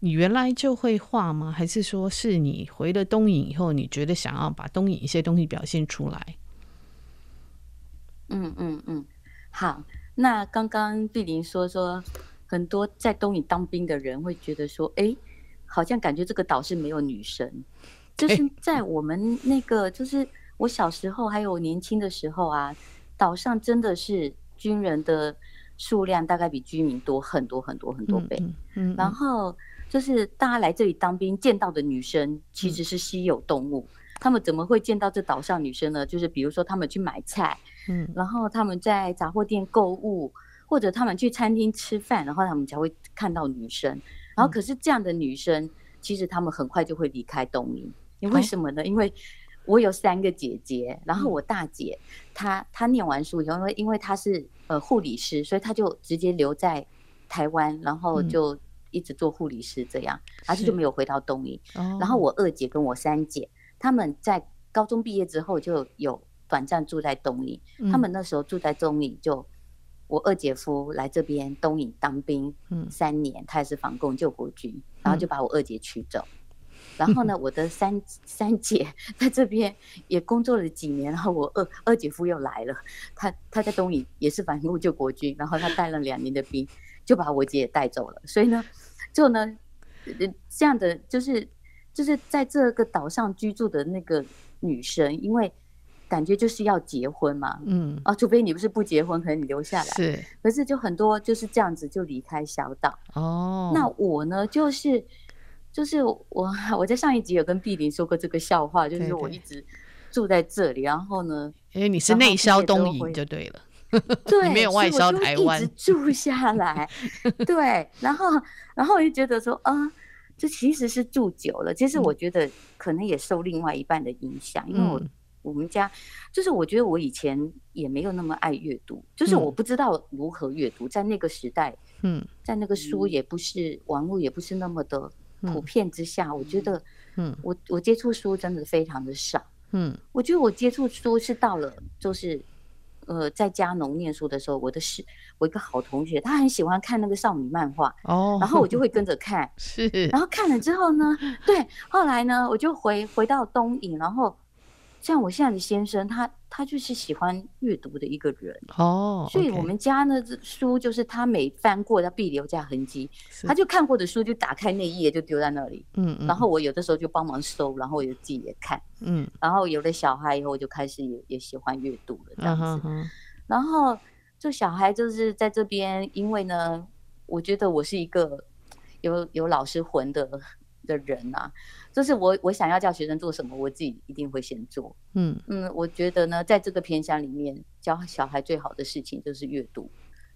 A: 你原来就会画吗？还是说是你回了东影以后，你觉得想要把东影一些东西表现出来？
C: 嗯嗯嗯，好。那刚刚碧玲说说，很多在东影当兵的人会觉得说，哎，好像感觉这个岛是没有女神。就是在我们那个，就是我小时候还有年轻的时候啊，岛上真的是军人的数量大概比居民多很多很多很多倍。嗯，嗯，嗯，然后。就是大家来这里当兵见到的女生其实是稀有动物，他们怎么会见到这岛上女生呢？就是比如说他们去买菜，嗯，然后他们在杂货店购物，或者他们去餐厅吃饭，然后他们才会看到女生。然后可是这样的女生，其实他们很快就会离开东营，因为什么呢？因为我有三个姐姐，然后我大姐她她念完书以后，因为因为她是呃护理师，所以她就直接留在台湾，然后就。一直做护理师这样，而且就没有回到东营。然后我二姐跟我三姐，他们在高中毕业之后就有短暂住在东营。他们那时候住在东营，就我二姐夫来这边东引当兵，三年，他也是防共救国军，然后就把我二姐娶走。然后呢，我的三三姐在这边也工作了几年，然后我二二姐夫又来了，他他在东营也是反共救国军，然后他带了两年的兵。就把我姐也带走了，所以呢，就呢，这样的就是就是在这个岛上居住的那个女生，因为感觉就是要结婚嘛，嗯，啊，除非你不是不结婚，可能你留下来，是，可是就很多就是这样子就离开小岛。哦，那我呢，就是就是我 *laughs* 我在上一集有跟碧玲说过这个笑话，就是我一直住在这里，然后呢，因为你是内销东引就对了。
A: 对，没有外销台湾，
C: 一直住下来。对，然后，然后我就觉得说，啊，这其实是住久了。其实我觉得可能也受另外一半的影响，嗯、因为我我们家就是我觉得我以前也没有那么爱阅读，就是我不知道如何阅读，在那个时代，嗯，在那个书也不是网络也不是那么的普遍之下，我觉得，嗯，我我接触书真的非常的少。嗯，我觉得我接触书是到了就是。呃，在嘉农念书的时候，我的是我一个好同学，他很喜欢看那个少女漫画，哦，然后我就会跟着看，*laughs* 是，然后看了之后呢，对，后来呢，我就回回到东影，然后像我现在的先生，他他就是喜欢阅读的一个人
A: 哦，
C: 所以我们家呢，这书就是他每翻过，他必留下痕迹。他就看过的书，就打开那一页就丢在那里。嗯嗯。然后我有的时候就帮忙收，然后我就自己也看。嗯。然后有了小孩以后，我就开始也也喜欢阅读了这样子。然后这小孩就是在这边，因为呢，我觉得我是一个有有老师魂的。的人啊，就是我，我想要叫学生做什么，我自己一定会先做。嗯嗯，我觉得呢，在这个偏乡里面，教小孩最好的事情就是阅读，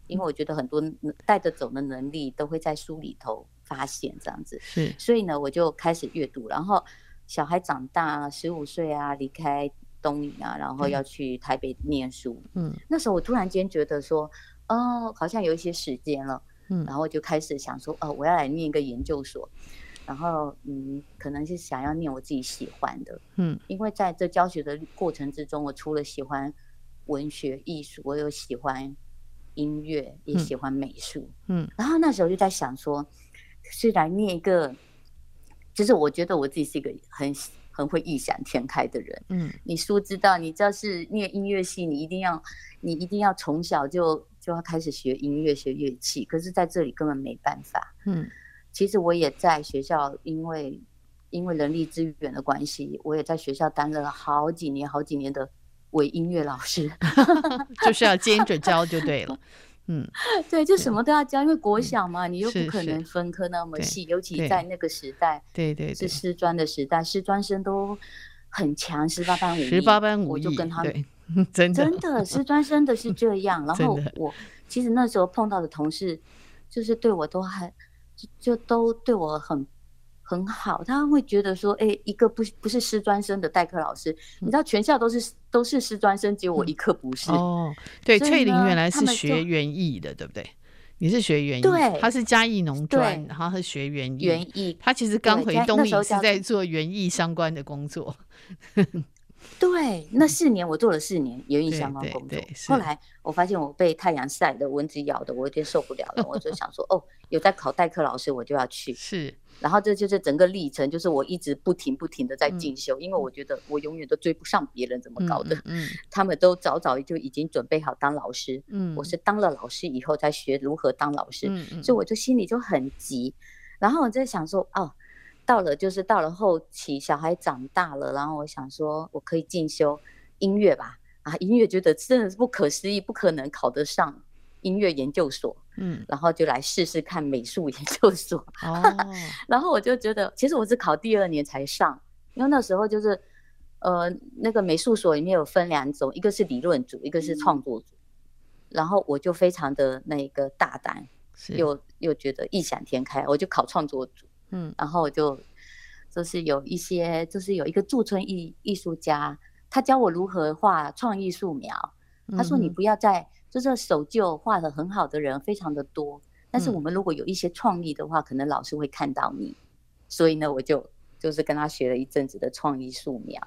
C: 因为我觉得很多带着走的能力都会在书里头发现，这样子。是，所以呢，我就开始阅读，然后小孩长大，十五岁啊，离开东营啊，然后要去台北念书。嗯，那时候我突然间觉得说，哦，好像有一些时间了。嗯，然后我就开始想说，哦，我要来念一个研究所。然后，嗯，可能是想要念我自己喜欢的，嗯，因为在这教学的过程之中，我除了喜欢文学艺术，我有喜欢音乐，也喜欢美术，嗯，嗯，然后那时候就在想说，是来念一个，就是我觉得我自己是一个很很会异想天开的人，嗯，你书知道，你知道是念音乐系，你一定要，你一定要从小就就要开始学音乐、学乐器，可是在这里根本没办法，嗯。其实我也在学校，因为因为人力资源的关系，我也在学校担任了好几年、好几年的伪音乐老师，*laughs*
A: 就是要兼着教就对了。嗯，*laughs*
C: 对，就什么都要教，因为国小嘛，你又不可能分科那么细，尤其在那个时代，
A: 对对，
C: 是师专的时代，师专生都很强，十八般武艺，
A: 十八般武艺，
C: 我就跟他们 *laughs*
A: 真的
C: 真的师专生的是这样。然后我其实那时候碰到的同事，就是对我都还。就都对我很很好，他会觉得说，哎、欸，一个不不是师专生的代课老师，嗯、你知道全校都是都是师专生，只有我一个不是。嗯、
A: 哦，对，翠玲原来是学园艺的，对不对？你是学园艺，
C: 对，
A: 他是嘉义农专，然后他是学园艺。
C: 园艺，
A: 他其实刚回东引是在做园艺相关的工作。*laughs*
C: 对，那四年我做了四年园艺相关工作，后来我发现我被太阳晒的、蚊子咬的，我有点受不了了，我就想说，哦，有在考代课老师，我就要去。
A: 是，
C: 然后这就是整个历程，就是我一直不停不停的在进修，嗯、因为我觉得我永远都追不上别人怎么搞的，嗯，嗯。他们都早早就已经准备好当老师，嗯，我是当了老师以后才学如何当老师，所以。我就心里就很急，然后我在想说，哦。到了就是到了后期，小孩长大了，然后我想说，我可以进修音乐吧？啊，音乐觉得真的是不可思议，不可能考得上音乐研究所。嗯，然后就来试试看美术研究所。哦，*laughs* 然后我就觉得，其实我是考第二年才上，因为那时候就是，呃，那个美术所里面有分两种，一个是理论组，一个是创作组。嗯，然后我就非常的那个大胆，又又觉得异想天开，我就考创作组。嗯，然后我就就是有一些，就是有一个驻村艺艺术家，他教我如何画创意素描。他说：“你不要再就是守旧画的很好的人非常的多，但是我们如果有一些创意的话，可能老师会看到你。”所以呢，我就就是跟他学了一阵子的创意素描，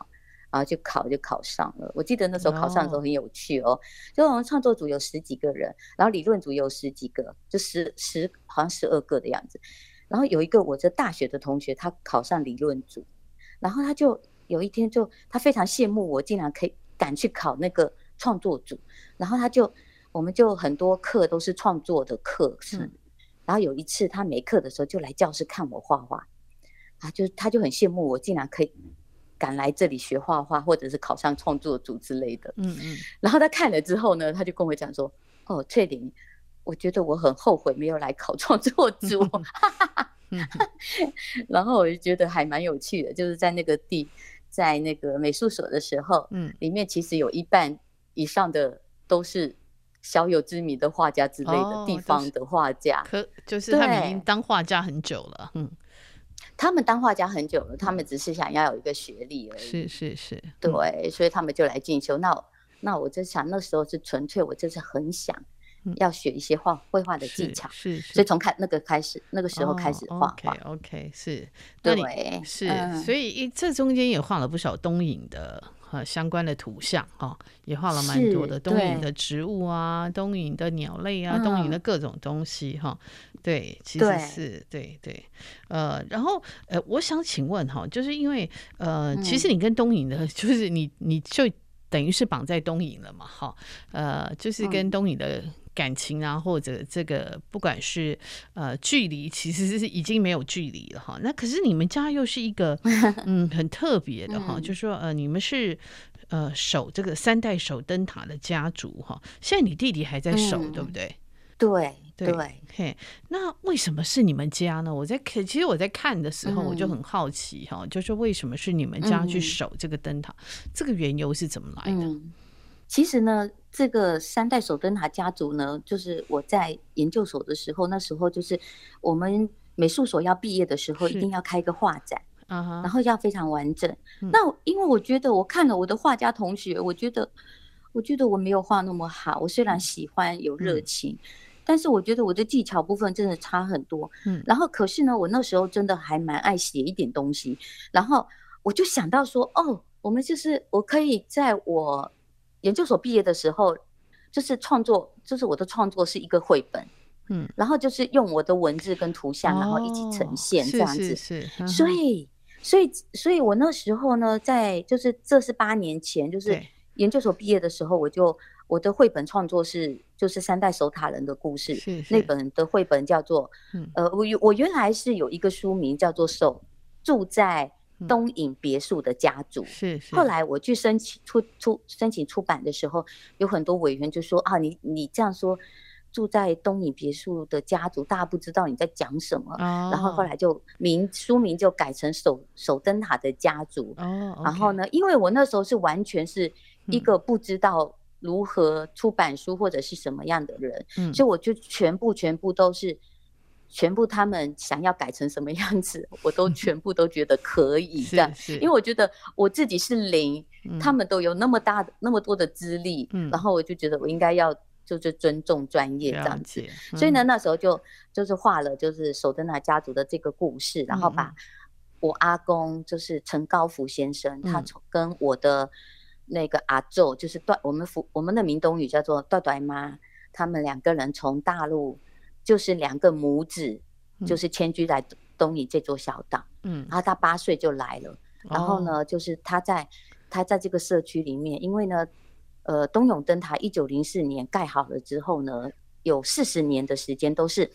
C: 然后就考就考上了。我记得那时候考上的时候很有趣哦，就我们创作组有十几个人，然后理论组有十几个，就十十好像十二个的样子。然后有一个我这大学的同学，他考上理论组，然后他就有一天就他非常羡慕我，竟然可以敢去考那个创作组，然后他就我们就很多课都是创作的课程，嗯、然后有一次他没课的时候就来教室看我画画，啊，就他就很羡慕我，竟然可以敢来这里学画画，或者是考上创作组之类的，嗯嗯，然后他看了之后呢，他就跟我讲说，哦，翠玲。我觉得我很后悔没有来考创作组，*laughs* 然后我就觉得还蛮有趣的，就是在那个地，在那个美术所的时候，嗯，里面其实有一半以上的都是小有知名的画家之类的地方的画家，
A: 可、哦就是、就是他们已经当画家很久了，嗯，
C: 他们当画家很久了，他们只是想要有一个学历而已，
A: 是是是，
C: 对，嗯、所以他们就来进修。那那我就想，那时候是纯粹，我就是很想。要学一些画绘画的技巧，
A: 是，是，
C: 所以从开那个开始，那个时候开始画画。
A: Oh, OK，OK，、okay, okay, 是，
C: 对，
A: 是，嗯、所以这中间也画了不少东影的和相关的图像哈，也画了蛮多的东影的植物啊，东影的鸟类啊，嗯、东影的各种东西哈。对，其实是对，对。对，呃，然后呃，我想请问哈，就是因为呃，嗯、其实你跟东影的，*laughs* 就是你你就。等于是绑在东影了嘛，哈，呃，就是跟东影的感情啊，或者这个不管是呃距离，其实是已经没有距离了哈。那可是你们家又是一个 *laughs* 嗯很特别的哈，就是说呃你们是呃守这个三代守灯塔的家族哈。现在你弟弟还在守，对不
C: 对？对。对，
A: 嘿，那为什么是你们家呢？我在看，其实我在看的时候，我就很好奇哈、嗯，就是为什么是你们家去守这个灯塔，嗯、这个缘由是怎么来的？
C: 嗯、其实呢，这个三代守灯塔家族呢，就是我在研究所的时候，那时候就是我们美术所要毕业的时候，一定要开一个画展，然后要非常完整。嗯、那因为我觉得我看了我的画家同学，我觉得我觉得我没有画那么好。我虽然喜欢有热情。嗯但是我觉得我的技巧部分真的差很多，嗯，然后可是呢，我那时候真的还蛮爱写一点东西，然后我就想到说，哦，我们就是我可以在我研究所毕业的时候，就是创作，就是我的创作是一个绘本，嗯，然后就是用我的文字跟图像，然后一起呈现这样子，哦、是。是是，所以，所以，所以我那时候呢，在就是这是八年前，就是研究所毕业的时候，我就。我的绘本创作是就是三代守塔人的故事，是是。那本的绘本叫做，嗯、呃，我我原来是有一个书名叫做《守住在东影别墅的家族》，是是。后来我去申请出出申请出版的时候，有很多委员就说啊，你你这样说住在东影别墅的家族，大家不知道你在讲什么。哦、然后后来就名书名就改成守守灯塔的家族。哦。然后呢，因为我那时候是完全是一个不知道。如何出版书或者是什么样的人，嗯，所以我就全部全部都是，全部他们想要改成什么样子，我都全部都觉得可以这样，因为我觉得我自己是零，嗯，他们都有那么大的那么多的资历，嗯，然后我就觉得我应该要就是尊重专业这样子，嗯，所以呢，那时候就就是画了就是守灯塔家族的这个故事，然后把我阿公就是陈高福先生，嗯，他从跟我的。那个阿昼就是段，我们福我们的闽东语叫做段段妈，他们两个人从大陆就是两个母子，就是迁居在东引这座小岛，嗯，然后他八岁就来了，然后呢，就是他在他在这个社区里面，因为呢，呃，东涌灯塔一九零四年盖好了之后呢，有四十年的时间都是。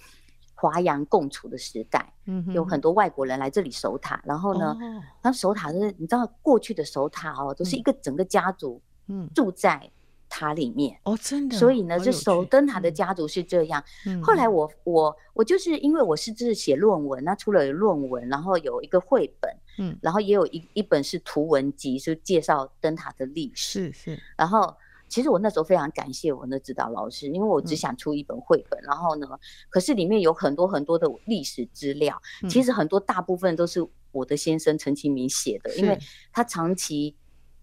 C: 华洋共处的时代，嗯，有很多外国人来这里守塔，然后呢，他、哦、守塔就是，你知道过去的守塔哦，都是一个整个家族，嗯，住在塔里面哦，真的，所以呢，这守灯塔的家族是这样。嗯、后来我我我就是因为我是就是写论文，那出了论文，然后有一个绘本，嗯，然后也有一一本是图文集，是介绍灯塔的历史，是是，然后。其实我那时候非常感谢我的指导老师，因为我只想出一本绘本，嗯，然后呢，可是里面有很多很多的历史资料，嗯，其实很多大部分都是我的先生陈其明写的，因为他长期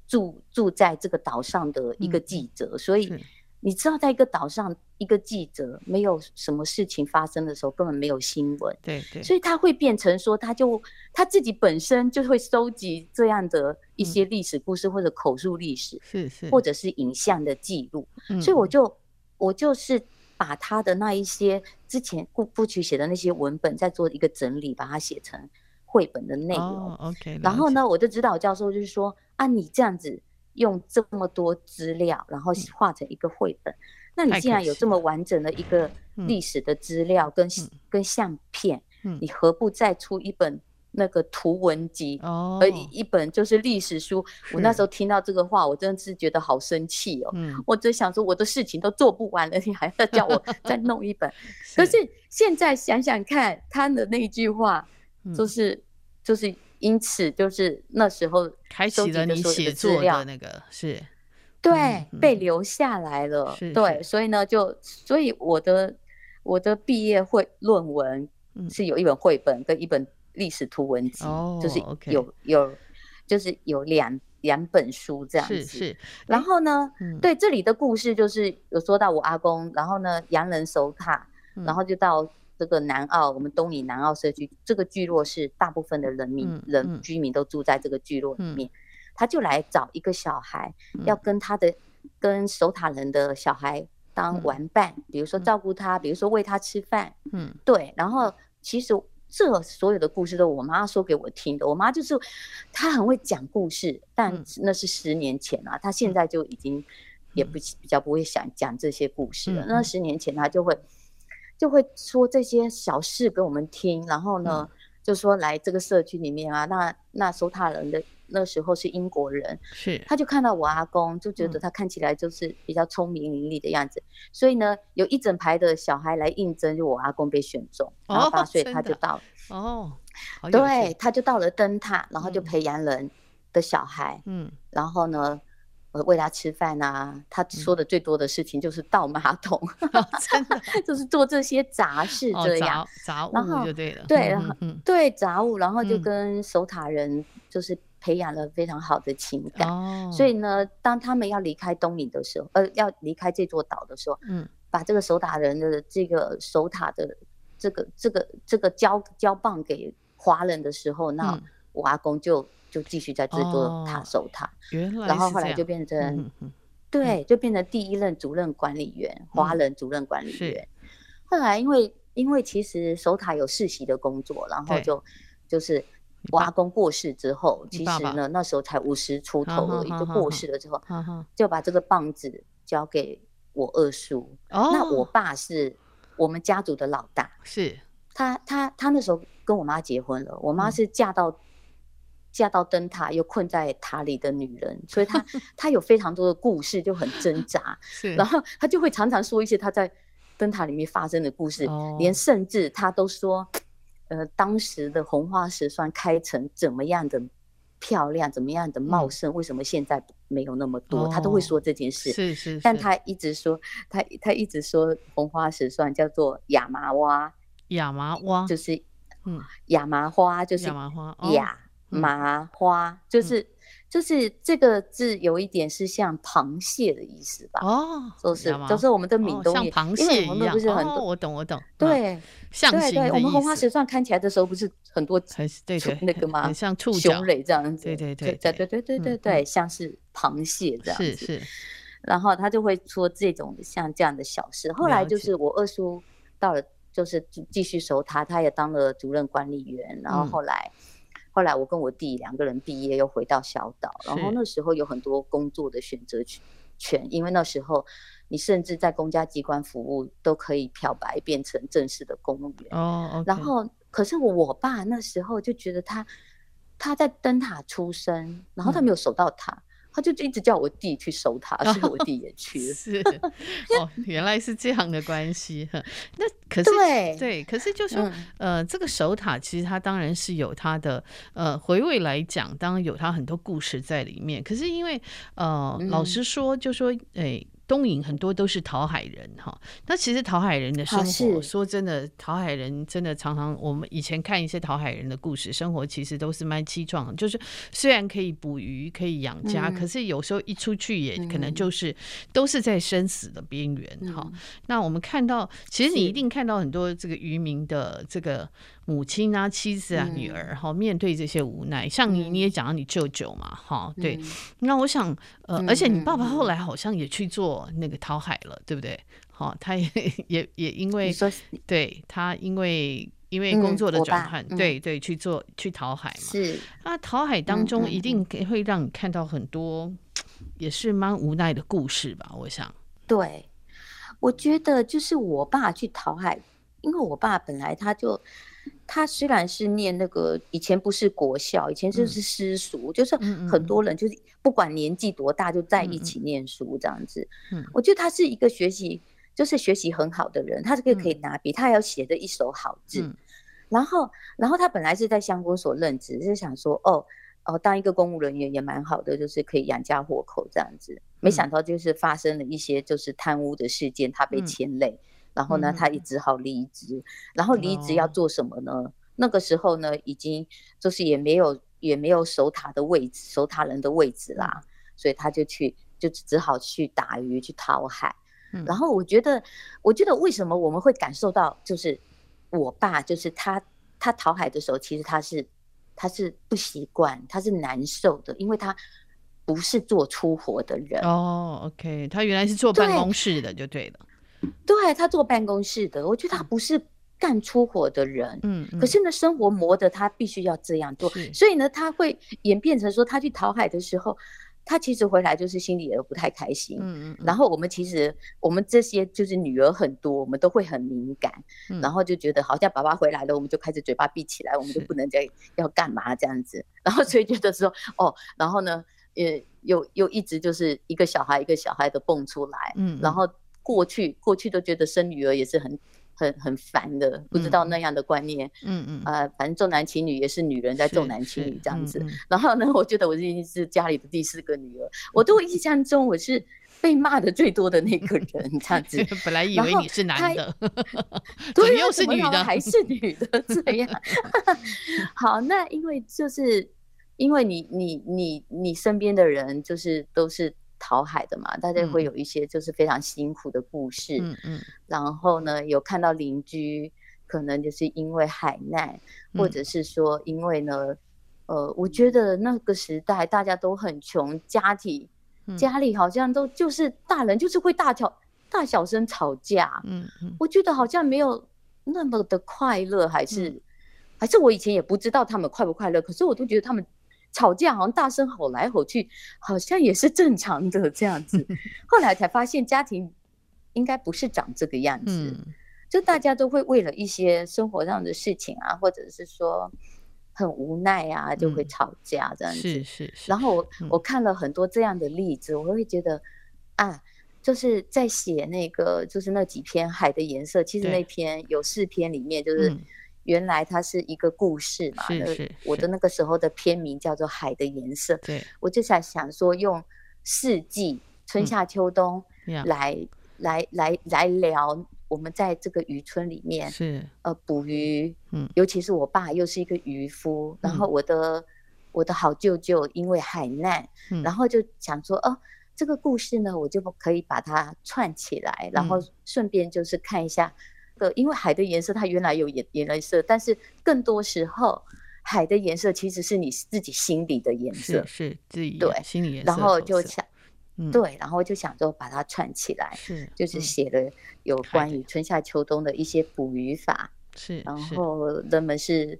C: 住住在这个岛上的一个记者，嗯，所以。你知道，在一个岛上，一个记者没有什么事情发生的时候，根本没有新闻。对对，所以他会变成说，他就他自己本身就会收集这样的一些历史故事，或者口述历史，是是，或者是影像的记录。所以我就我就是把他的那一些之前过过去写的那些文本，再做一个整理，把它写成绘本的内容。OK。然后呢，我的指导教授就是说啊，你这样子。用这么多资料，然后画成一个绘本，嗯。那你既然有这么完整的一个历史的资料跟、嗯、跟相片，嗯，你何不再出一本那个图文集？哦，而一本就是历史书。我那时候听到这个话，我真的是觉得好生气哦。嗯，我只想说，我的事情都做不完了，你还要叫我再 *laughs* 弄一本？是，可是现在想想看，他的那句话，就是、嗯、就是。因此，就是那时候开启了你写作的那个是，对、嗯，被留下来了。是是对，所以呢，就所以我的我的毕业会论文是有一本绘本跟一本历史图文集，嗯、就是有、哦 okay、有就是有两两本书这样子。是是。然后呢，嗯、对这里的故事就是有说到我阿公，然后呢洋人守塔，然后就到。这个南澳，我们东里南澳社区，这个聚落是大部分的人民、嗯、人居民都住在这个聚落里面、嗯。他就来找一个小孩，嗯、要跟他的跟守塔人的小孩当玩伴，嗯、比如说照顾他、嗯，比如说喂他吃饭。嗯，对。然后其实这所有的故事都我妈说给我听的。我妈就是她很会讲故事，但那是十年前啊，她现在就已经也不比较不会想讲这些故事了。那十年前她就会就会说这些小事给我们听，然后呢，就说来这个社区里面啊，那那守塔人的。那时候是英国人，
A: 是。
C: 他就看到我阿公，就觉得他看起来就是比较聪明伶俐的样子，嗯、所以呢，有一整排的小孩来应征，就我阿公被选中，然后八岁他就到了。
A: 哦，
C: 对，他就到了灯塔，然后就培养人的小孩，嗯，然后呢，我喂他吃饭啊，他说的最多的事情就是倒马桶，
A: 嗯、真的
C: 就是做这些杂事这样，
A: 哦、杂物就对了，
C: 对，然后对杂物，然后就跟守塔人就是。培养了非常好的情感，哦、所以呢，当他们要离开东引的时候，呃，要离开这座岛的时候，嗯，把这个守塔人的这个守塔的这个这个这个交交棒给华人的时候，那我阿公就就继续在制作塔守塔，
A: 原来，
C: 然后后来就变成，嗯嗯、对，就变成第一任主任管理员，华、嗯、人主任管理员。后来因为因为其实守塔有世袭的工作，然后就就是。我阿公过世之后，其实呢，那时候才五十出头而已，就过世了之后，就把这个棒子交给我二叔。哦、那我爸是我们家族的老大，
A: 是
C: 他他他那时候跟我妈结婚了，我妈是嫁到、嗯、嫁到灯塔又困在塔里的女人，所以她 *laughs* 她有非常多的故事，就很挣扎。*laughs* 是，然后她就会常常说一些她在灯塔里面发生的故事，哦、连甚至她都说。呃，当时的红花石蒜开成怎么样的漂亮，怎么样的茂盛？嗯、为什么现在没有那么多？哦、他都会说这件事。
A: 是是是。
C: 但他一直说，他他一直说红花石蒜叫做亚麻蛙。
A: 亚麻蛙
C: 就是，嗯，亚麻花就是亚麻花，亚麻花就是。就是这个字有一点是像螃蟹的意思吧？哦，就是就是我们的闽东，
A: 像螃蟹一样。
C: 不是很多，
A: 我懂我懂。
C: 对，
A: 象形的意思。对对，
C: 我们红花石蒜看起来的时候不是很多，
A: 对对，
C: 那个吗？
A: 很像触角，
C: 雄蕊这样子。
A: 对对对
C: 对对对对对对，像是螃蟹这样子。是是。然后他就会说这种像这样的小事。后来就是我二叔到了，就是继续守他，他也当了主任管理员。然后后来。后来我跟我弟两个人毕业，又回到小岛。然后那时候有很多工作的选择权，因为那时候你甚至在公家机关服务都可以漂白变成正式的公务员。哦，oh, okay. 然后可是我我爸那时候就觉得他他在灯塔出生，然后他没有守到塔。嗯他就一直叫我弟去守塔，所以我弟也去了。*laughs*
A: 是 *laughs* 哦，原来是这样的关系。*laughs* 那可是
C: 对
A: 对，可是就说、嗯、呃，这个守塔其实它当然是有它的呃回味来讲，当然有它很多故事在里面。可是因为呃，嗯、老实说，就说哎。东引很多都是讨海人哈，那其实讨海人的生活，说真的，讨海人真的常常，我们以前看一些讨海人的故事，生活其实都是蛮凄壮。就是虽然可以捕鱼，可以养家，可是有时候一出去也可能就是都是在生死的边缘哈。那我们看到，其实你一定看到很多这个渔民的这个。母亲啊，妻子啊，女儿哈，面对这些无奈，像你你也讲到你舅舅嘛，哈，对。那我想，呃，而且你爸爸后来好像也去做那个淘海了，对不对？好，*laughs* 他也也也因为，对他因为因为工作的转换，对对，去做去淘海嘛。是。那淘海当中一定会让你看到很多也是蛮无奈的故事吧？我想。
C: 对，我觉得就是我爸去淘海，因为我爸本来他就。他虽然是念那个以前不是国校，以前就是私塾，嗯、就是很多人就是不管年纪多大就在一起念书这样子。嗯，我觉得他是一个学习就是学习很好的人，他这个可以拿笔，嗯、他还要写的一手好字。嗯、然后，然后他本来是在乡公所任职，就是想说哦哦当一个公务人员也蛮好的，就是可以养家活口这样子。没想到就是发生了一些就是贪污的事件，他被牵累。嗯然后呢，他也只好离职。然后离职要做什么呢？哦、那个时候呢，已经就是也没有也没有守塔的位置，守塔人的位置啦。所以他就去，就只好去打鱼，去讨海。嗯、然后我觉得，我觉得为什么我们会感受到，就是我爸，就是他，他讨海的时候，其实他是他是不习惯，他是难受的，因为他不是做粗活的人。
A: 哦，OK，他原来是坐办公室的，就对了。
C: 对，他坐办公室的，我觉得他不是干粗活的人，
A: 嗯，
C: 可是呢，生活磨得他必须要这样做，所以呢，他会演变成说，他去讨海的时候，他其实回来就是心里也不太开心，
A: 嗯嗯，
C: 然后我们其实我们这些就是女儿很多，我们都会很敏感，
A: 嗯、
C: 然后就觉得好像爸爸回来了，我们就开始嘴巴闭起来，我们就不能再要干嘛这样子，然后所以觉得说哦，然后呢，呃，又又一直就是一个小孩一个小孩的蹦出来，
A: 嗯，
C: 然后过去过去都觉得生女儿也是很。很很烦的，不知道那样的观念，
A: 嗯嗯，
C: 呃，反正重男轻女也是女人在重男轻女这样子。*laughs* 然后呢，我觉得我已经是家里的第四个女儿，我都印象中我是被骂的最多的那个人，这样子。*laughs*
A: 本来以为你是男的，*laughs*
C: 对，
A: 又是女的，
C: 还是女的这样。好，那因为就是因为你你你你身边的人就是都是。讨海的嘛，大家会有一些就是非常辛苦的故事，
A: 嗯嗯，
C: 然后呢，有看到邻居可能就是因为海难，
A: 嗯、
C: 或者是说因为呢，呃，我觉得那个时代大家都很穷，家庭、嗯、家里好像都就是大人就是会大吵大小声吵架，
A: 嗯嗯，
C: 我觉得好像没有那么的快乐，还是、嗯、还是我以前也不知道他们快不快乐，可是我都觉得他们。吵架好像大声吼来吼去，好像也是正常的这样子。*laughs* 后来才发现家庭应该不是长这个样子，
A: 嗯，
C: 就大家都会为了一些生活上的事情啊，或者是说很无奈啊，就会吵架这样子。
A: 是是是。
C: 然后我我看了很多这样的例子，我会觉得啊，就是在写那个就是那几篇《海的颜色》，其实那篇有四篇里面就是。原来它是一个故事嘛，
A: 是是是，
C: 我的那个时候的片名叫做《海的颜色》。
A: 对，
C: 我就想想说，用四季春夏秋冬来、嗯、来来来聊我们在这个渔村里面
A: 是
C: 呃捕鱼，
A: 嗯，
C: 尤其是我爸又是一个渔夫，嗯、然后我的我的好舅舅因为海难、嗯，然后就想说哦，这个故事呢，我就可以把它串起来，然后顺便就是看一下。因为海的颜色，它原来有颜颜色，但是更多时候，海的颜色其实是你自己心里的颜色，
A: 是，是自己
C: 对
A: 心里。颜色。
C: 然后就想、
A: 嗯，
C: 对，然后就想说把它串起来，
A: 是，
C: 就是写了有关于春夏秋冬的一些捕鱼法，
A: 是，
C: 然。后人们是，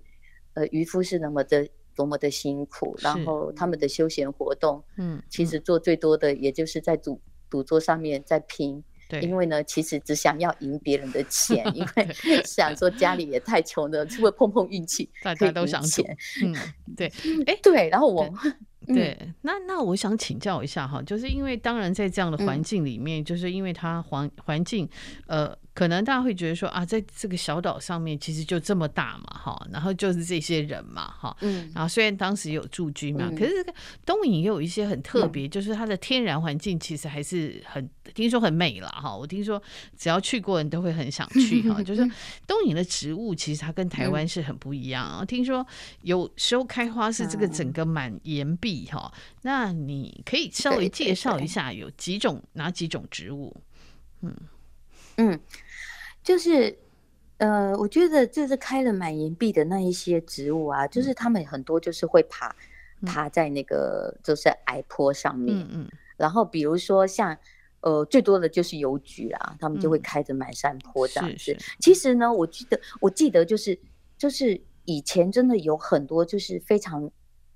C: 呃，渔夫是那么的多么的辛苦，然后他们的休闲活动，
A: 嗯，
C: 其实做最多的也就是在赌赌桌上面在拼。
A: 对，
C: 因为呢，其实只想要赢别人的钱，因 *laughs* 为想说家里也太穷了，是不是碰碰运气？
A: 大家都想钱。嗯，对，*laughs* 哎，
C: 对，然后我，
A: 对，嗯、那那我想请教一下哈，就是因为当然在这样的环境里面，嗯、就是因为它环环境，呃。可能大家会觉得说啊，在这个小岛上面，其实就这么大嘛，哈，然后就是这些人嘛，哈，
C: 嗯，
A: 然后虽然当时有驻军嘛，
C: 嗯、
A: 可是这个东引也有一些很特别，嗯、就是它的天然环境其实还是很听说很美了哈。我听说只要去过人都会很想去哈，*laughs* 就是东引的植物其实它跟台湾是很不一样啊。听说有时候开花是这个整个满岩壁哈，那你可以稍微介绍一下有几种哪几种植物？嗯
C: 嗯。就是，呃，我觉得就是开了满岩壁的那一些植物啊，就是他们很多就是会爬，嗯、爬在那个就是矮坡上面，
A: 嗯，嗯，
C: 然后比如说像，呃，最多的就是邮局啦，他们就会开着满山坡这样子，嗯。是是。其实呢，我记得我记得就是就是以前真的有很多就是非常。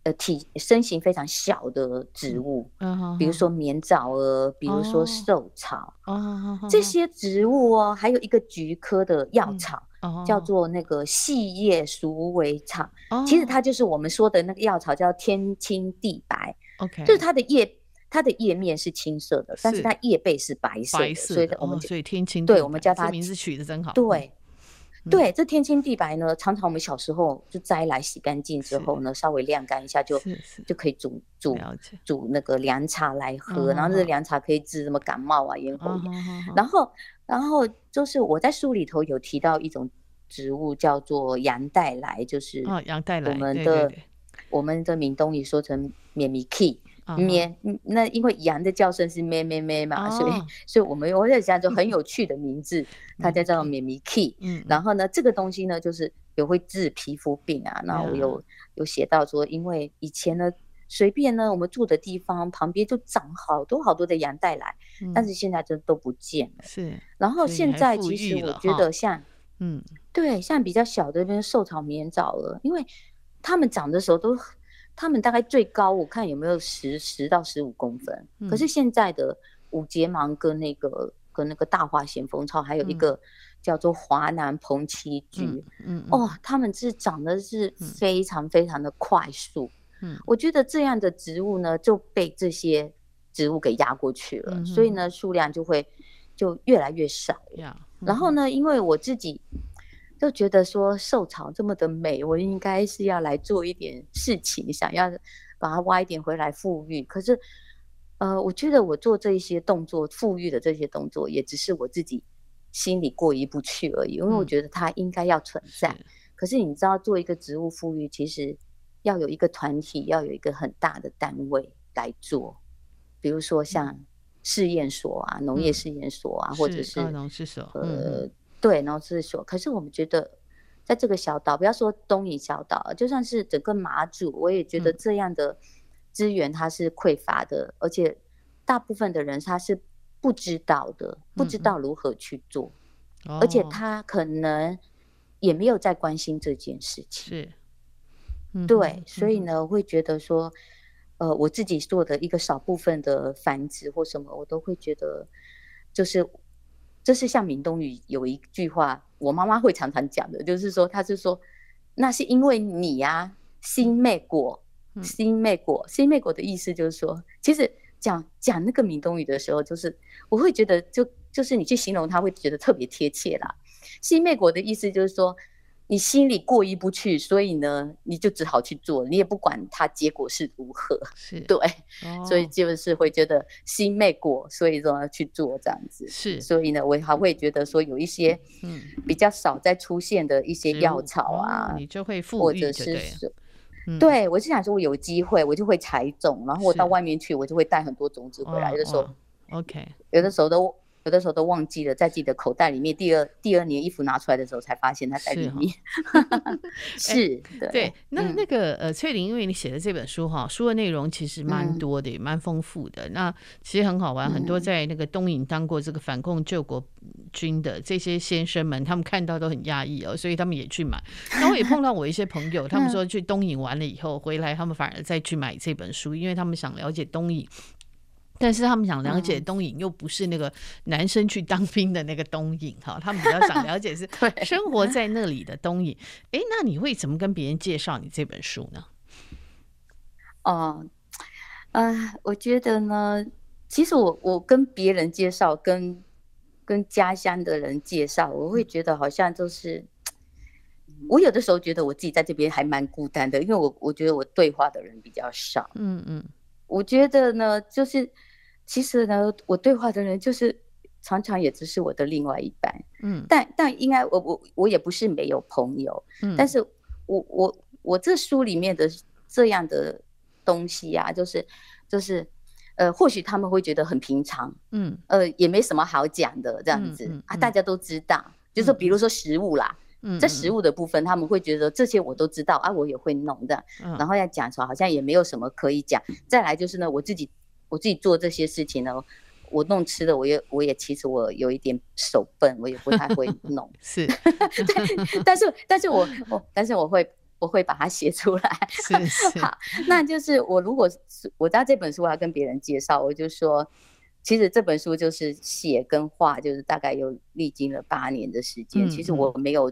C: 呃，体身形非常小的植物，
A: 嗯，
C: 比如说棉枣儿，比如说寿草，
A: 哦，
C: 这些植物哦，还有一个菊科的药草，
A: 哦，
C: 叫做那个细叶鼠尾草，
A: 哦，
C: 其实它就是我们说的那个药草，叫天青地白
A: ，OK，
C: 就是它的叶，它的叶面是青色的，但是它叶背是白色的，
A: 白色的，
C: 所以我们、
A: 哦、所以天青
C: 对，我们叫它
A: 名字取得真好，
C: 对。对，这天青地白呢，常常我们小时候就摘来洗干净之后呢，稍微晾干一下就就可以煮煮煮那个凉茶来喝，然后这个凉茶可以治什么感冒啊、咽喉炎。然后然后就是我在书里头有提到一种植物叫做洋带来，就是我们的我们的闽东语说成绵咪 key。咩，那因为羊的叫声是咩咩咩嘛，所以所以我们我在想就很 *laughs* 有趣的名字，它叫做咩咪 key。嗯，然后呢，这个东西呢，就是也会治皮肤病啊。那我有有写到说，因为以前呢，随便呢，我们住的地方旁边就长好多好多的羊带来，但是现在就都不见了。
A: 是，
C: 然后现在其实我觉得像，
A: 嗯，
C: 对，像比较小的那边寿草棉藻了，因为它们长的时候都，它们大概最高我看有没有十十到十五公分，嗯，可是现在的五睫毛跟那个跟那个大花咸丰草，还有一个叫做华南蓬漆菊，嗯，嗯，哦，它们是长得是非常非常的快速，嗯，我觉得这样的植物呢就被这些植物给压过去了，嗯，所以呢数量就会就越来越少，嗯，然后呢，因为我自己。就觉得说受潮这么的美，我应该是要来做一点事情，想要把它挖一点回来富裕。可是，呃，我觉得我做这一些动作，富裕的这些动作，也只是我自己心里过意不去而已。因为我觉得它应该要存在。嗯、可是你知道，做一个植物富裕，其实要有一个团体，要有一个很大的单位来做。比如说像试验所啊，农业试验所啊，嗯、或者是
A: 农试所，呃。嗯
C: 对，然后是说，可是我们觉得，在这个小岛，不要说东引小岛，就算是整个马祖，我也觉得这样的资源它是匮乏的，嗯、而且大部分的人他是不知道的，不知道如何去做，嗯、而且他可能也没有在关心这件事情。是，嗯、对，所以呢，我会觉得说，呃，我自己做的一个少部分的繁殖或什么，我都会觉得就是。这是像闽东语有一句话，我妈妈会常常讲的，就是说，她是说，那是因为你呀、啊，心灭果，心灭果，心灭果的意思就是说，其实讲讲那个闽东语的时候，就是我会觉得就就是你去形容它，会觉得特别贴切啦。心灭果的意思就是说。你心里过意不去，所以呢，你就只好去做，你也不管它结果是如何，是 *laughs* 对，哦、所以就是会觉得心昧过，所以说要去做这样子。是，所以呢，我还会觉得说有一些嗯比较少再出现的一些药草啊，
A: 哦、你就会复
C: 或者是，嗯、对我是想说，我有机会我就会采种，然后我到外面去，我就会带很多种子回来，有的时候
A: ，OK，
C: 有的时候都。有的时候都忘记了，在自己的口袋里面。第二第二年衣服拿出来的时候，才发现它在里面。*laughs* *laughs* 是，
A: 对。那那个呃，翠玲，因为你写的这本书哈，书的内容其实蛮多的，也蛮丰富的。那其实很好玩，很多在那个东引当过这个反共救国军的这些先生们，他们看到都很讶异哦，所以他们也去买。那我也碰到我一些朋友，他们 *laughs* 说去东引完了以后回来，他们反而再去买这本书，因为他们想了解东引。但是他们想了解东引，又不是那个男生去当兵的那个东引哈，他们比较想了解是 *laughs* 生活在那里的东引。哎，那你会怎么跟别人介绍你这本书呢？
C: 哦，呃，我觉得呢，其实我我跟别人介绍，跟跟家乡的人介绍，我会觉得好像就是，我有的时候觉得我自己在这边还蛮孤单的，因为我我觉得我对话的人比较少。嗯嗯，我觉得呢，就是。其实呢，我对话的人就是常常也只是我的另外一半，嗯，但但应该我我我也不是没有朋友，嗯，但是我我我这书里面的这样的东西呀、啊，就是就是呃，或许他们会觉得很平常，嗯，呃，也没什么好讲的这样子、嗯嗯嗯、啊，大家都知道，就是比如说食物啦，嗯，在食物的部分他们会觉得这些我都知道啊，我也会弄的，嗯、然后要讲出来好像也没有什么可以讲，再来就是呢，我自己。我自己做这些事情呢，我弄吃的，我也我也其实我有一点手笨，我也不太会 *laughs* 弄。*laughs* 是，但是但是我我但是我会我会把它写出来。是是。好，那就是我如果是我在这本书我要跟别人介绍，我就说，其实这本书就是写跟画，就是大概有历经了八年的时间。嗯嗯，其实我没有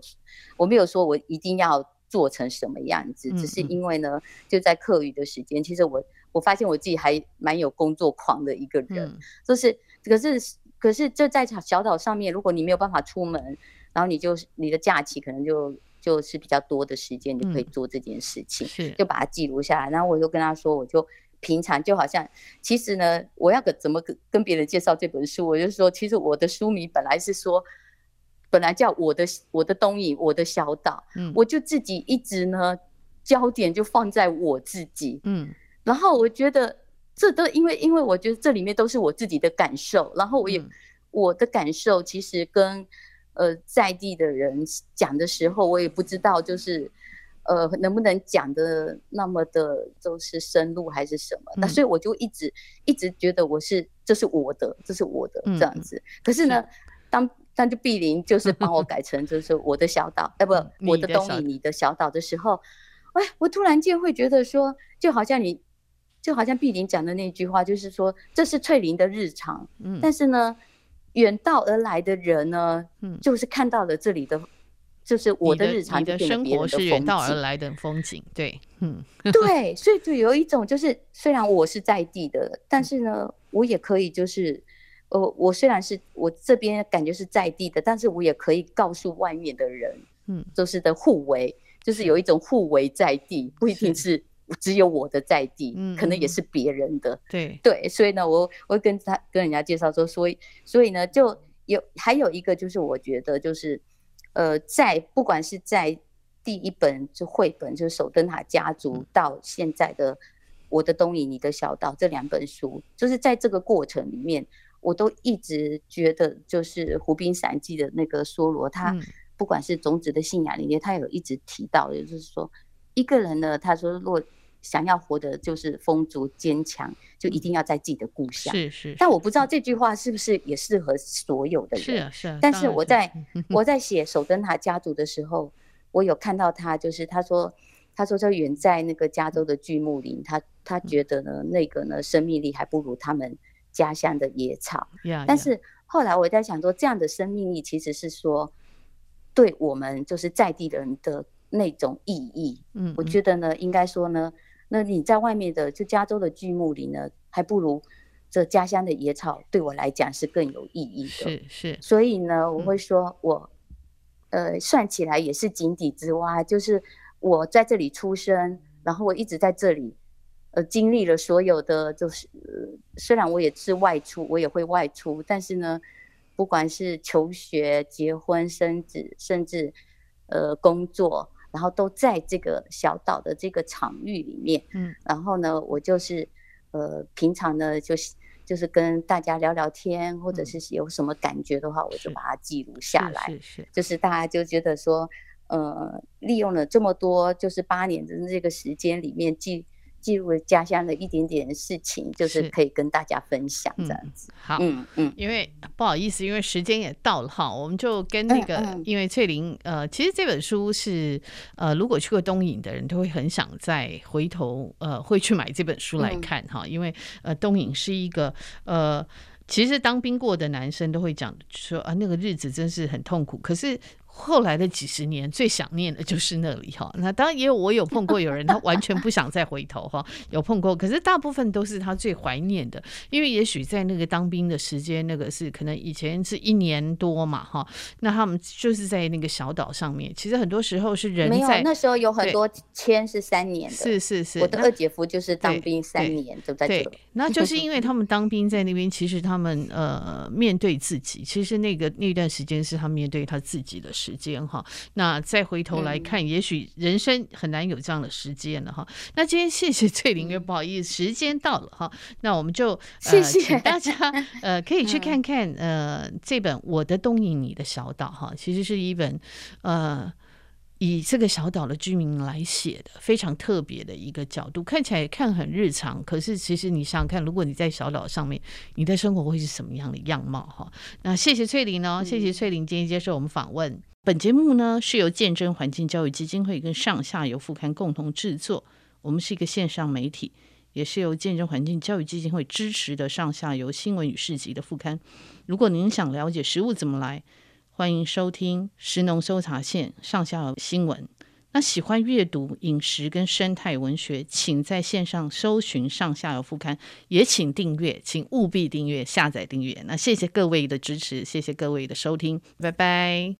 C: 我没有说我一定要做成什么样子，只是因为呢，就在课余的时间，其实我。我发现我自己还蛮有工作狂的一个人，嗯、就是可是可是这在小岛上面，如果你没有办法出门，然后你就你的假期可能就就是比较多的时间，你可以做这件事情，嗯、就把它记录下来。然后我就跟他说，我就平常就好像，其实呢，我要个怎么跟跟别人介绍这本书，我就说，其实我的书名本来是说，本来叫我的我的东影我的小岛，嗯，我就自己一直呢焦点就放在我自己，嗯。然后我觉得这都因为，因为我觉得这里面都是我自己的感受，然后我也、嗯、我的感受其实跟呃在地的人讲的时候，我也不知道就是呃能不能讲的那么的就是深入还是什么，那、嗯、所以我就一直一直觉得我是这是我的，这是我的这样子。嗯、可是呢，是。当那就碧玲就是帮我 *laughs* 改成就是我的小岛，哎不，我的东引你的小岛的时候，哎，我突然间会觉得说，就好像你，就好像碧玲讲的那句话，就是说这是翠玲的日常，嗯，但是呢，远道而来的人呢，嗯，就是看到了这里的。就是我的日常的，
A: 的生活是远道而来的风景，对，嗯，
C: 对，所以就有一种就是，虽然我是在地的，但是呢，我也可以就是，呃，我虽然是我这边感觉是在地的，但是我也可以告诉外面的人，嗯，就是的互为，就是有一种互为在地，不一定是只有我的在地，嗯，可能也是别人的，
A: 对。
C: 对，所以呢，我我会跟他跟人家介绍说，所以所以呢，就有还有一个就是我觉得就是。呃，在不管是在第一本就绘本，就是《守灯塔家族》，到现在的《我的东引你的小岛》这两本书，就是在这个过程里面，我都一直觉得，就是《湖滨散记》的那个梭罗，他不管是种子的信仰里面，他有一直提到的，就是说一个人呢，他说若想要活得就是丰足坚强，就一定要在自己的故乡。
A: 是是。
C: 但我不知道这句话是不是也适合所有的人。
A: 是啊是啊。
C: 但是我在 *laughs* 我在写守灯塔家族的时候，我有看到他，就是他说他说他远在那个加州的巨木林，他他觉得呢那个呢生命力还不如他们家乡的野草。但是后来我在想说，这样的生命力其实是说对我们就是在地的人的那种意义。嗯。我觉得呢，应该说呢。那你在外面的，就加州的巨木林呢，还不如这家乡的野草，对我来讲是更有意义的。
A: 是是，
C: 所以呢，我会说我，嗯、呃，算起来也是井底之蛙，就是我在这里出生，然后我一直在这里，呃，经历了所有的，就是、呃、虽然我也是外出，我也会外出，但是呢，不管是求学、结婚、生子，甚至呃工作。然后都在这个小岛的这个场域里面，嗯，然后呢，我就是，呃，平常呢，就是就是跟大家聊聊天，或者是有什么感觉的话，我就把它记录下来，是是，就是大家就觉得说，呃，利用了这么多，就是八年的这个时间里面记。记录家乡的一点点事情，就是可以跟大家分享这样子。
A: 嗯、好，嗯嗯，因为不好意思，因为时间也到了哈，我们就跟那个，嗯。嗯、因为翠玲，呃，其实这本书是，呃，如果去过东影的人都会很想再回头，呃，会去买这本书来看哈，嗯、因为呃，东影是一个，呃，其实当兵过的男生都会讲说啊，那个日子真是很痛苦，可是。后来的几十年，最想念的就是那里哈。*laughs* 那当然也有我有碰过有人，他完全不想再回头哈。*laughs* 有碰过，可是大部分都是他最怀念的，因为也许在那个当兵的时间，那个是可能以前是一年多嘛哈。那他们就是在那个小岛上面，其实很多时候是人在。
C: 没有，那时候有很多签是三年的。
A: 是是是，
C: 我的二姐夫就是当兵三年就在这。对，
A: 那就是因为他们当兵在那边，其实他们呃面对自己，其实那个那段时间是他面对他自己的事。时间哈，那再回头来看，也许人生很难有这样的时间了哈。那今天谢谢翠玲，也不好意思，时间到了哈。那我们就谢谢大家 *laughs* 呃，可以去看看呃这本《我的东引你的小岛》哈，其实是一本呃以这个小岛的居民来写的，非常特别的一个角度，看起来看很日常，可是其实你想想看，如果你在小岛上面，你的生活会是什么样的样貌哈？那谢谢翠玲哦，谢谢翠玲今天接受我们访问。本节目呢是由见证环境教育基金会跟上下游副刊共同制作。我们是一个线上媒体，也是由见证环境教育基金会支持的上下游新闻与市集的副刊。如果您想了解食物怎么来，欢迎收听食农搜查线上下游新闻。那喜欢阅读饮食跟生态文学，请在线上搜寻上下游副刊，也请订阅，请务必订阅、下载订阅。那谢谢各位的支持，谢谢各位的收听，拜拜。